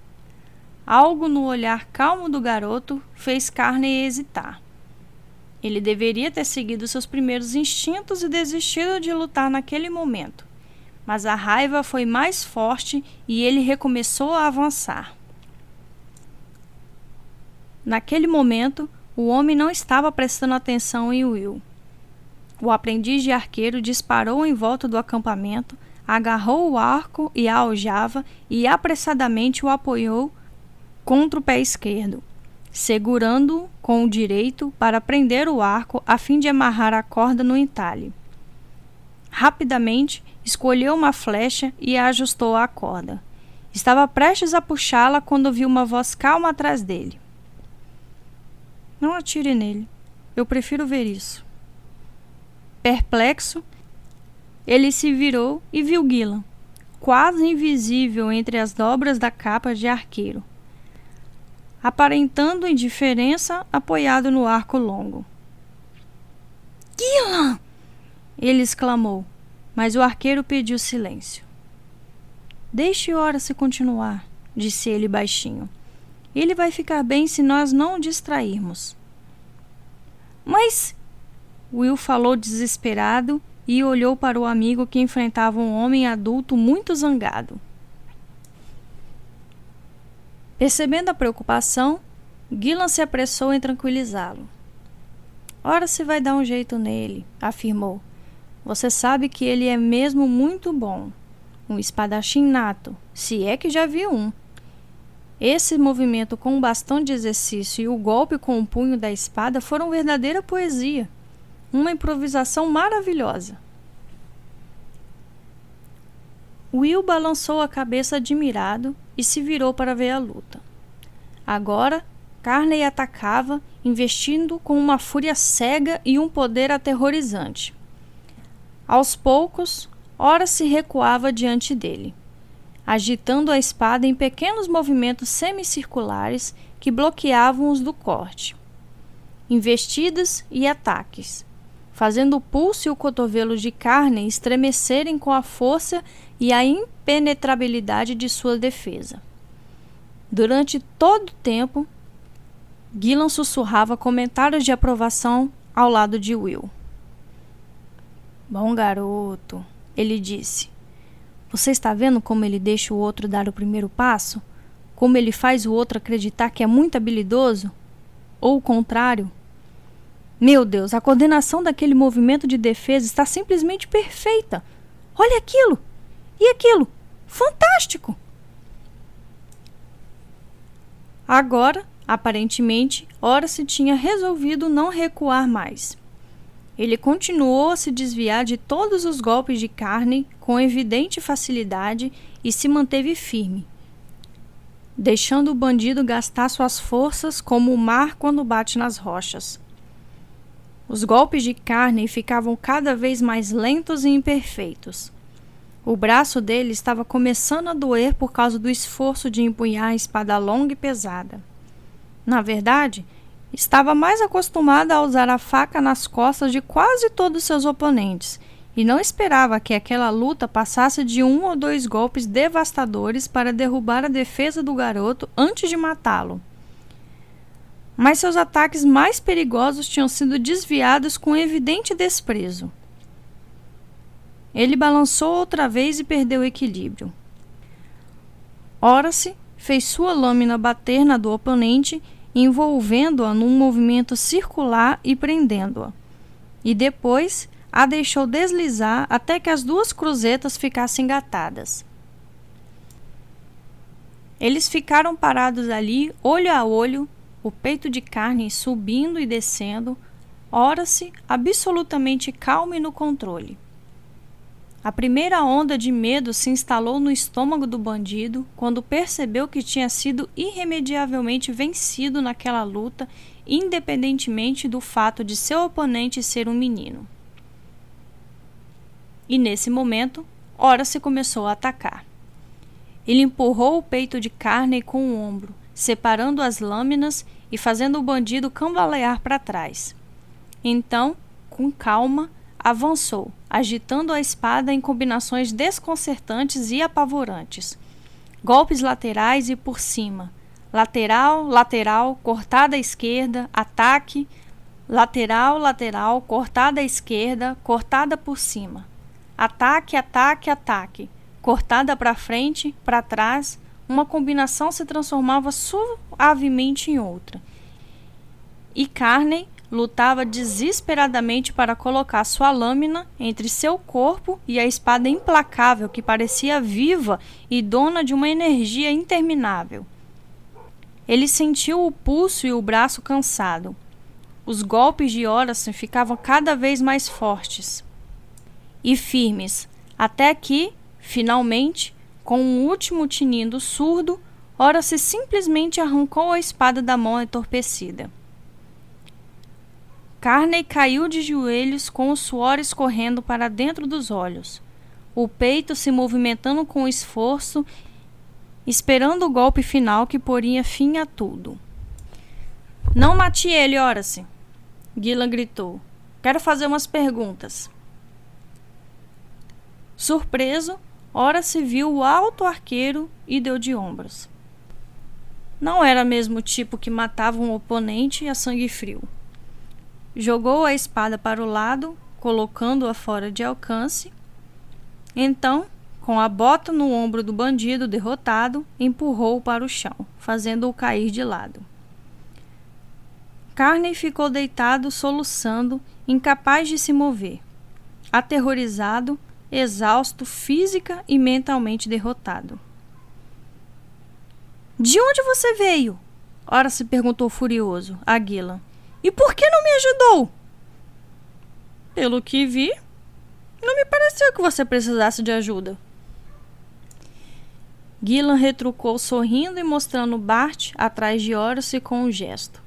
Algo no olhar calmo do garoto fez Carney hesitar. Ele deveria ter seguido seus primeiros instintos e desistido de lutar naquele momento. Mas a raiva foi mais forte e ele recomeçou a avançar. Naquele momento, o homem não estava prestando atenção em Will. O aprendiz de arqueiro disparou em volta do acampamento, agarrou o arco e a aljava e apressadamente o apoiou contra o pé esquerdo, segurando-o com o direito para prender o arco a fim de amarrar a corda no entalhe. Rapidamente escolheu uma flecha e a ajustou à corda. Estava prestes a puxá-la quando ouviu uma voz calma atrás dele. Não atire nele. Eu prefiro ver isso. Perplexo, ele se virou e viu Gillan, quase invisível entre as dobras da capa de arqueiro, aparentando indiferença apoiado no arco longo. Gillan! Ele exclamou, mas o arqueiro pediu silêncio. Deixe Ora se continuar, disse ele baixinho. Ele vai ficar bem se nós não o distrairmos. Mas. Will falou desesperado e olhou para o amigo que enfrentava um homem adulto muito zangado. Percebendo a preocupação, Gillan se apressou em tranquilizá-lo. Ora se vai dar um jeito nele, afirmou. Você sabe que ele é mesmo muito bom. Um espadachim nato, se é que já viu um. Esse movimento com o bastão de exercício e o golpe com o punho da espada foram verdadeira poesia, uma improvisação maravilhosa. Will balançou a cabeça admirado e se virou para ver a luta. Agora, Carney atacava, investindo com uma fúria cega e um poder aterrorizante. Aos poucos, ora se recuava diante dele agitando a espada em pequenos movimentos semicirculares que bloqueavam os do corte. Investidas e ataques, fazendo o pulso e o cotovelo de carne estremecerem com a força e a impenetrabilidade de sua defesa. Durante todo o tempo, Gillan sussurrava comentários de aprovação ao lado de Will. Bom garoto, ele disse. Você está vendo como ele deixa o outro dar o primeiro passo? Como ele faz o outro acreditar que é muito habilidoso? Ou o contrário? Meu Deus, a coordenação daquele movimento de defesa está simplesmente perfeita. Olha aquilo! E aquilo! Fantástico! Agora, aparentemente, Ora se tinha resolvido não recuar mais. Ele continuou a se desviar de todos os golpes de carne com evidente facilidade e se manteve firme, deixando o bandido gastar suas forças como o mar quando bate nas rochas. Os golpes de carne ficavam cada vez mais lentos e imperfeitos. O braço dele estava começando a doer por causa do esforço de empunhar a espada longa e pesada. Na verdade, Estava mais acostumada a usar a faca nas costas de quase todos seus oponentes e não esperava que aquela luta passasse de um ou dois golpes devastadores para derrubar a defesa do garoto antes de matá-lo. Mas seus ataques mais perigosos tinham sido desviados com evidente desprezo. Ele balançou outra vez e perdeu o equilíbrio. Ora-se fez sua lâmina bater na do oponente, envolvendo-a num movimento circular e prendendo-a. E depois a deixou deslizar até que as duas cruzetas ficassem engatadas. Eles ficaram parados ali, olho a olho, o peito de carne subindo e descendo, ora-se absolutamente calmo e no controle. A primeira onda de medo se instalou no estômago do bandido quando percebeu que tinha sido irremediavelmente vencido naquela luta, independentemente do fato de seu oponente ser um menino. E nesse momento, ora se começou a atacar. Ele empurrou o peito de carne com o ombro, separando as lâminas e fazendo o bandido cambalear para trás. Então, com calma, avançou, agitando a espada em combinações desconcertantes e apavorantes. Golpes laterais e por cima. Lateral, lateral, cortada à esquerda, ataque, lateral, lateral, cortada à esquerda, cortada por cima. Ataque, ataque, ataque. Cortada para frente, para trás, uma combinação se transformava suavemente em outra. E Carney lutava desesperadamente para colocar sua lâmina entre seu corpo e a espada implacável que parecia viva e dona de uma energia interminável. Ele sentiu o pulso e o braço cansado. Os golpes de Horace ficavam cada vez mais fortes e firmes, até que, finalmente, com um último tinindo surdo, Horace simplesmente arrancou a espada da mão entorpecida. Carney caiu de joelhos com o suor escorrendo para dentro dos olhos, o peito se movimentando com esforço, esperando o golpe final que poria fim a tudo. Não mate ele, Horace! Gillan gritou. Quero fazer umas perguntas. Surpreso, ora se viu o alto arqueiro e deu de ombros. Não era mesmo o tipo que matava um oponente a sangue frio. Jogou a espada para o lado, colocando-a fora de alcance. Então, com a bota no ombro do bandido derrotado, empurrou-o para o chão, fazendo-o cair de lado. Carney ficou deitado, soluçando, incapaz de se mover. Aterrorizado, exausto física e mentalmente derrotado. De onde você veio? Ora se perguntou furioso, Aguila. E por que não me ajudou? Pelo que vi, não me pareceu que você precisasse de ajuda. Gillan retrucou sorrindo e mostrando Bart atrás de Horace com um gesto.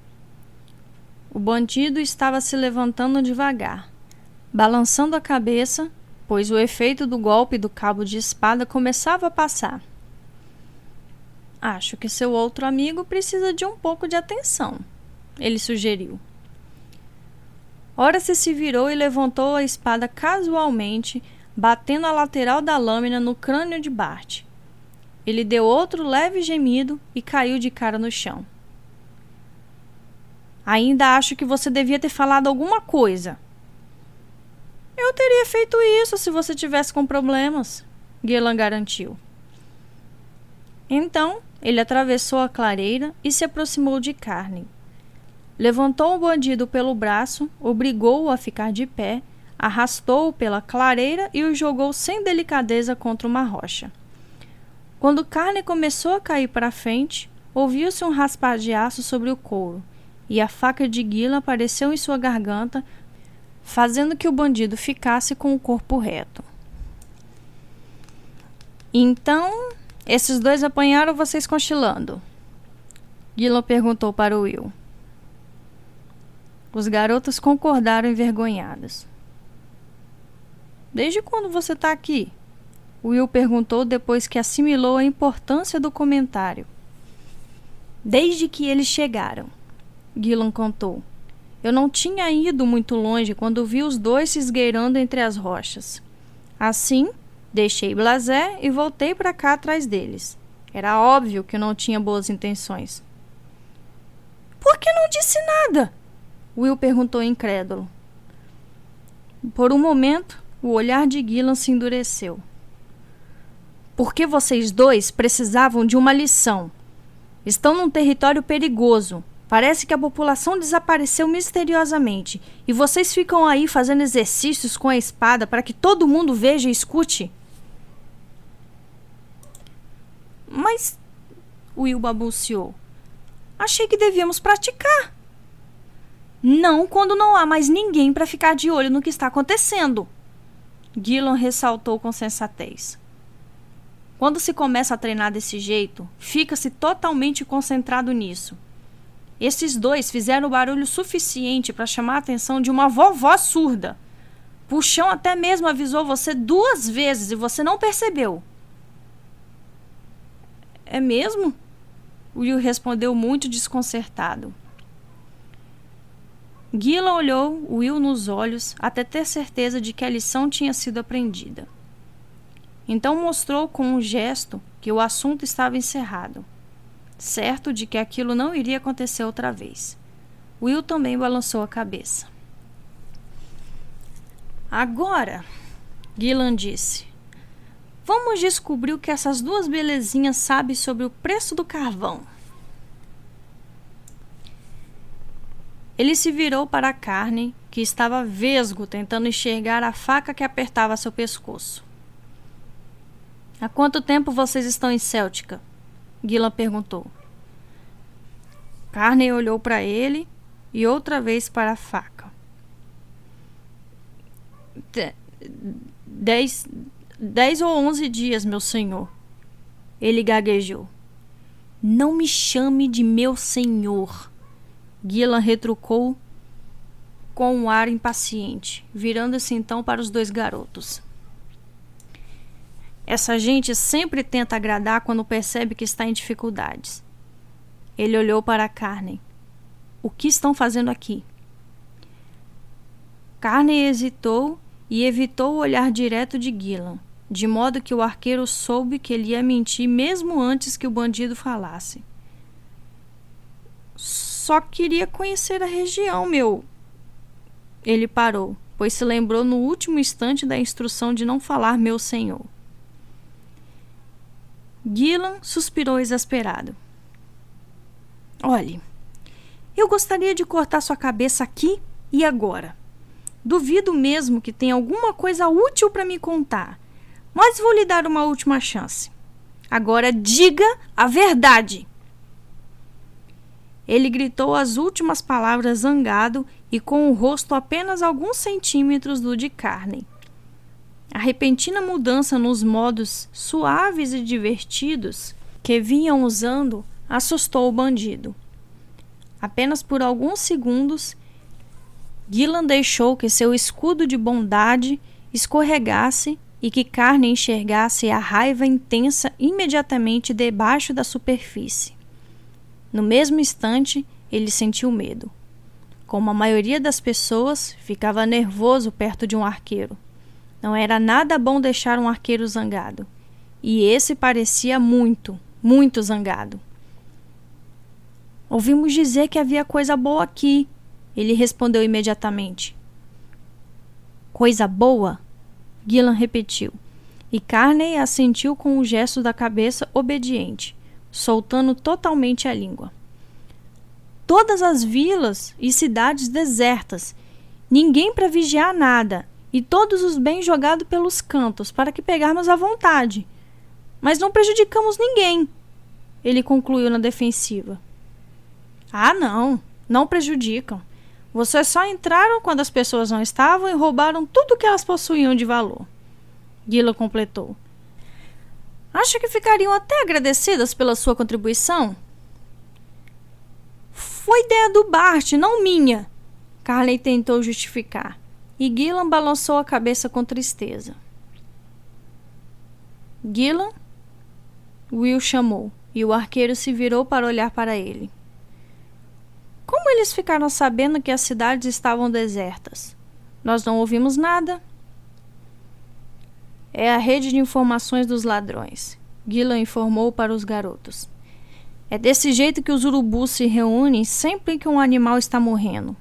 O bandido estava se levantando devagar, balançando a cabeça pois o efeito do golpe do cabo de espada começava a passar. Acho que seu outro amigo precisa de um pouco de atenção, ele sugeriu. Horace se virou e levantou a espada casualmente, batendo a lateral da lâmina no crânio de Bart. Ele deu outro leve gemido e caiu de cara no chão. Ainda acho que você devia ter falado alguma coisa, eu teria feito isso se você tivesse com problemas, Gillan garantiu. Então, ele atravessou a clareira e se aproximou de Carney. Levantou o bandido pelo braço, obrigou-o a ficar de pé, arrastou-o pela clareira e o jogou sem delicadeza contra uma rocha. Quando Carney começou a cair para frente, ouviu-se um raspar de aço sobre o couro, e a faca de Gillan apareceu em sua garganta fazendo que o bandido ficasse com o corpo reto. Então, esses dois apanharam vocês cochilando? Gillan perguntou para Will. Os garotos concordaram envergonhados. Desde quando você está aqui? Will perguntou depois que assimilou a importância do comentário. Desde que eles chegaram, Gillan contou. Eu não tinha ido muito longe quando vi os dois se esgueirando entre as rochas. Assim, deixei Blasé e voltei para cá atrás deles. Era óbvio que eu não tinha boas intenções. Por que não disse nada? Will perguntou incrédulo. Por um momento, o olhar de Gillan se endureceu. Porque vocês dois precisavam de uma lição, Estão num território perigoso. Parece que a população desapareceu misteriosamente e vocês ficam aí fazendo exercícios com a espada para que todo mundo veja e escute. Mas. Will balbuciou. Achei que devíamos praticar. Não quando não há mais ninguém para ficar de olho no que está acontecendo. Gillan ressaltou com sensatez. Quando se começa a treinar desse jeito, fica-se totalmente concentrado nisso. Esses dois fizeram barulho suficiente para chamar a atenção de uma vovó surda. Puxão até mesmo avisou você duas vezes e você não percebeu. É mesmo? Will respondeu muito desconcertado. Gila olhou Will nos olhos até ter certeza de que a lição tinha sido aprendida. Então mostrou com um gesto que o assunto estava encerrado, certo de que aquilo não iria acontecer outra vez. Will também balançou a cabeça. Agora, Gillan disse, vamos descobrir o que essas duas belezinhas sabem sobre o preço do carvão. Ele se virou para a carne, que estava vesgo, tentando enxergar a faca que apertava seu pescoço. Há quanto tempo vocês estão em Céltica? Gillan perguntou. Carney olhou para ele e outra vez para a faca. Dez, dez ou onze dias, meu senhor. Ele gaguejou. Não me chame de meu senhor. Gillan retrucou com um ar impaciente, virando-se então para os dois garotos. Essa gente sempre tenta agradar quando percebe que está em dificuldades. Ele olhou para Carney. O que estão fazendo aqui? Carney hesitou e evitou o olhar direto de Gillan, de modo que o arqueiro soube que ele ia mentir mesmo antes que o bandido falasse. Só queria conhecer a região, meu. Ele parou, pois se lembrou no último instante da instrução de não falar meu senhor. Gillan suspirou exasperado. Olhe, eu gostaria de cortar sua cabeça aqui e agora. Duvido mesmo que tenha alguma coisa útil para me contar, mas vou lhe dar uma última chance. Agora diga a verdade. Ele gritou as últimas palavras zangado e com o rosto apenas alguns centímetros do de carne. A repentina mudança nos modos suaves e divertidos que vinham usando assustou o bandido. Apenas por alguns segundos, Gillan deixou que seu escudo de bondade escorregasse e que Carne enxergasse a raiva intensa imediatamente debaixo da superfície. No mesmo instante, ele sentiu medo. Como a maioria das pessoas, ficava nervoso perto de um arqueiro. Não era nada bom deixar um arqueiro zangado. E esse parecia muito, muito zangado. Ouvimos dizer que havia coisa boa aqui, ele respondeu imediatamente. Coisa boa? Gillan repetiu, e Carney assentiu com o gesto da cabeça obediente soltando totalmente a língua. Todas as vilas e cidades desertas, ninguém para vigiar nada, e todos os bens jogados pelos cantos para que pegarmos à vontade. Mas não prejudicamos ninguém, ele concluiu na defensiva. Ah, não, não prejudicam. Vocês só entraram quando as pessoas não estavam e roubaram tudo que elas possuíam de valor. Gila completou. Acho que ficariam até agradecidas pela sua contribuição? Foi ideia do Bart, não minha. Carley tentou justificar, e Gillan balançou a cabeça com tristeza. Gillan? Will chamou, e o arqueiro se virou para olhar para ele. Como eles ficaram sabendo que as cidades estavam desertas? Nós não ouvimos nada. É a rede de informações dos ladrões, Gillan informou para os garotos. É desse jeito que os urubus se reúnem sempre que um animal está morrendo.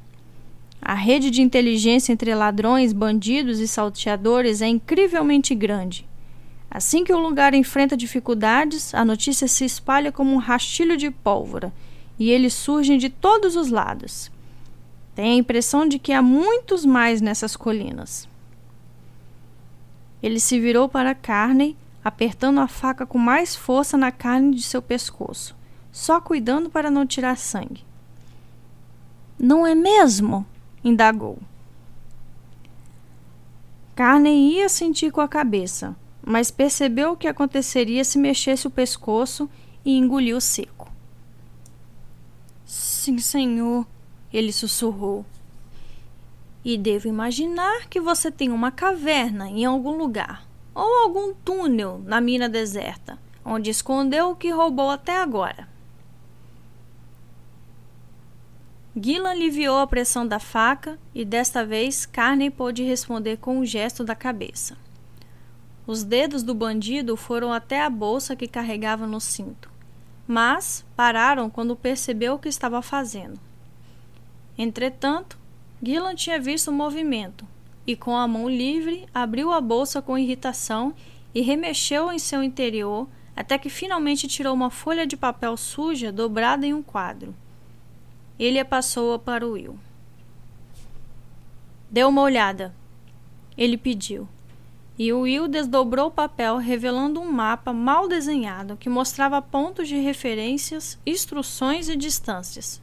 A rede de inteligência entre ladrões, bandidos e salteadores é incrivelmente grande. Assim que o lugar enfrenta dificuldades, a notícia se espalha como um rastilho de pólvora e eles surgem de todos os lados. Tem a impressão de que há muitos mais nessas colinas. Ele se virou para Carney, apertando a faca com mais força na carne de seu pescoço, só cuidando para não tirar sangue. Não é mesmo? Indagou. Carney ia sentir com a cabeça, mas percebeu o que aconteceria se mexesse o pescoço e engoliu seco. Sim, senhor, ele sussurrou. E devo imaginar que você tem uma caverna em algum lugar, ou algum túnel na mina deserta, onde escondeu o que roubou até agora. Gillan aliviou a pressão da faca e desta vez Carney pôde responder com um gesto da cabeça. Os dedos do bandido foram até a bolsa que carregava no cinto, mas pararam quando percebeu o que estava fazendo. Entretanto, Gillan tinha visto o movimento e, com a mão livre, abriu a bolsa com irritação e remexeu em seu interior até que finalmente tirou uma folha de papel suja dobrada em um quadro. Ele a passou para o Will. Dê uma olhada, ele pediu e o Will desdobrou o papel, revelando um mapa mal desenhado que mostrava pontos de referências, instruções e distâncias.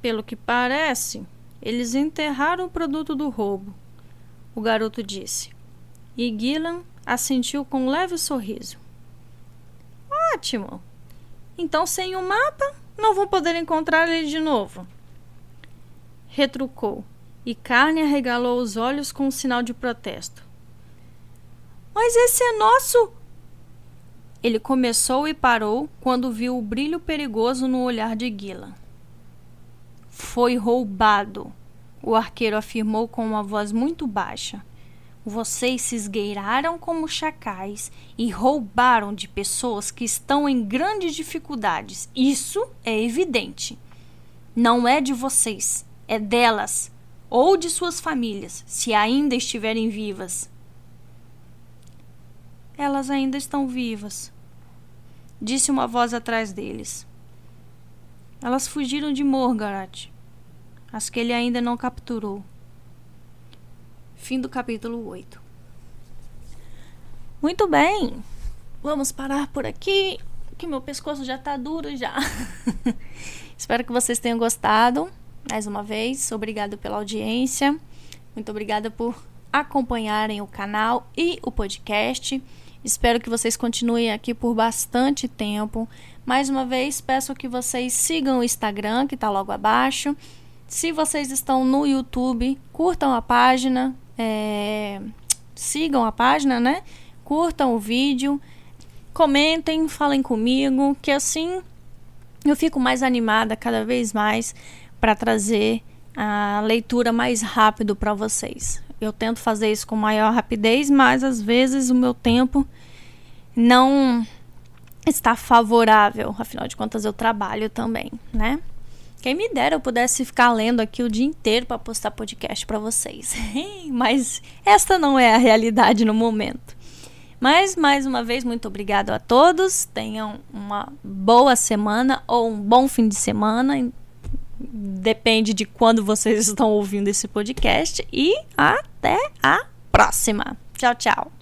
Pelo que parece, eles enterraram o produto do roubo, o garoto disse. E Gillan assentiu com um leve sorriso. Ótimo! Então, sem o mapa, não vou poder encontrar ele de novo. Retrucou e Carne arregalou os olhos com um sinal de protesto. Mas esse é nosso! Ele começou e parou quando viu o brilho perigoso no olhar de Gila. Foi roubado, o arqueiro afirmou com uma voz muito baixa. Vocês se esgueiraram como chacais e roubaram de pessoas que estão em grandes dificuldades. Isso é evidente. Não é de vocês, é delas ou de suas famílias, se ainda estiverem vivas. Elas ainda estão vivas, disse uma voz atrás deles. Elas fugiram de Morgarat, as que ele ainda não capturou. Fim do capítulo 8. Muito bem, vamos parar por aqui, que meu pescoço já tá duro já. <laughs> Espero que vocês tenham gostado mais uma vez. Obrigada pela audiência. Muito obrigada por acompanharem o canal e o podcast. Espero que vocês continuem aqui por bastante tempo. Mais uma vez, peço que vocês sigam o Instagram, que está logo abaixo. Se vocês estão no YouTube, curtam a página, é... sigam a página, né? Curtam o vídeo, comentem, falem comigo, que assim eu fico mais animada cada vez mais para trazer a leitura mais rápido para vocês. Eu tento fazer isso com maior rapidez, mas às vezes o meu tempo não está favorável. Afinal de contas, eu trabalho também, né? Quem me dera eu pudesse ficar lendo aqui o dia inteiro para postar podcast para vocês. <laughs> mas esta não é a realidade no momento. Mas mais uma vez, muito obrigado a todos. Tenham uma boa semana ou um bom fim de semana Depende de quando vocês <laughs> estão ouvindo esse podcast. E até a próxima. Tchau, tchau.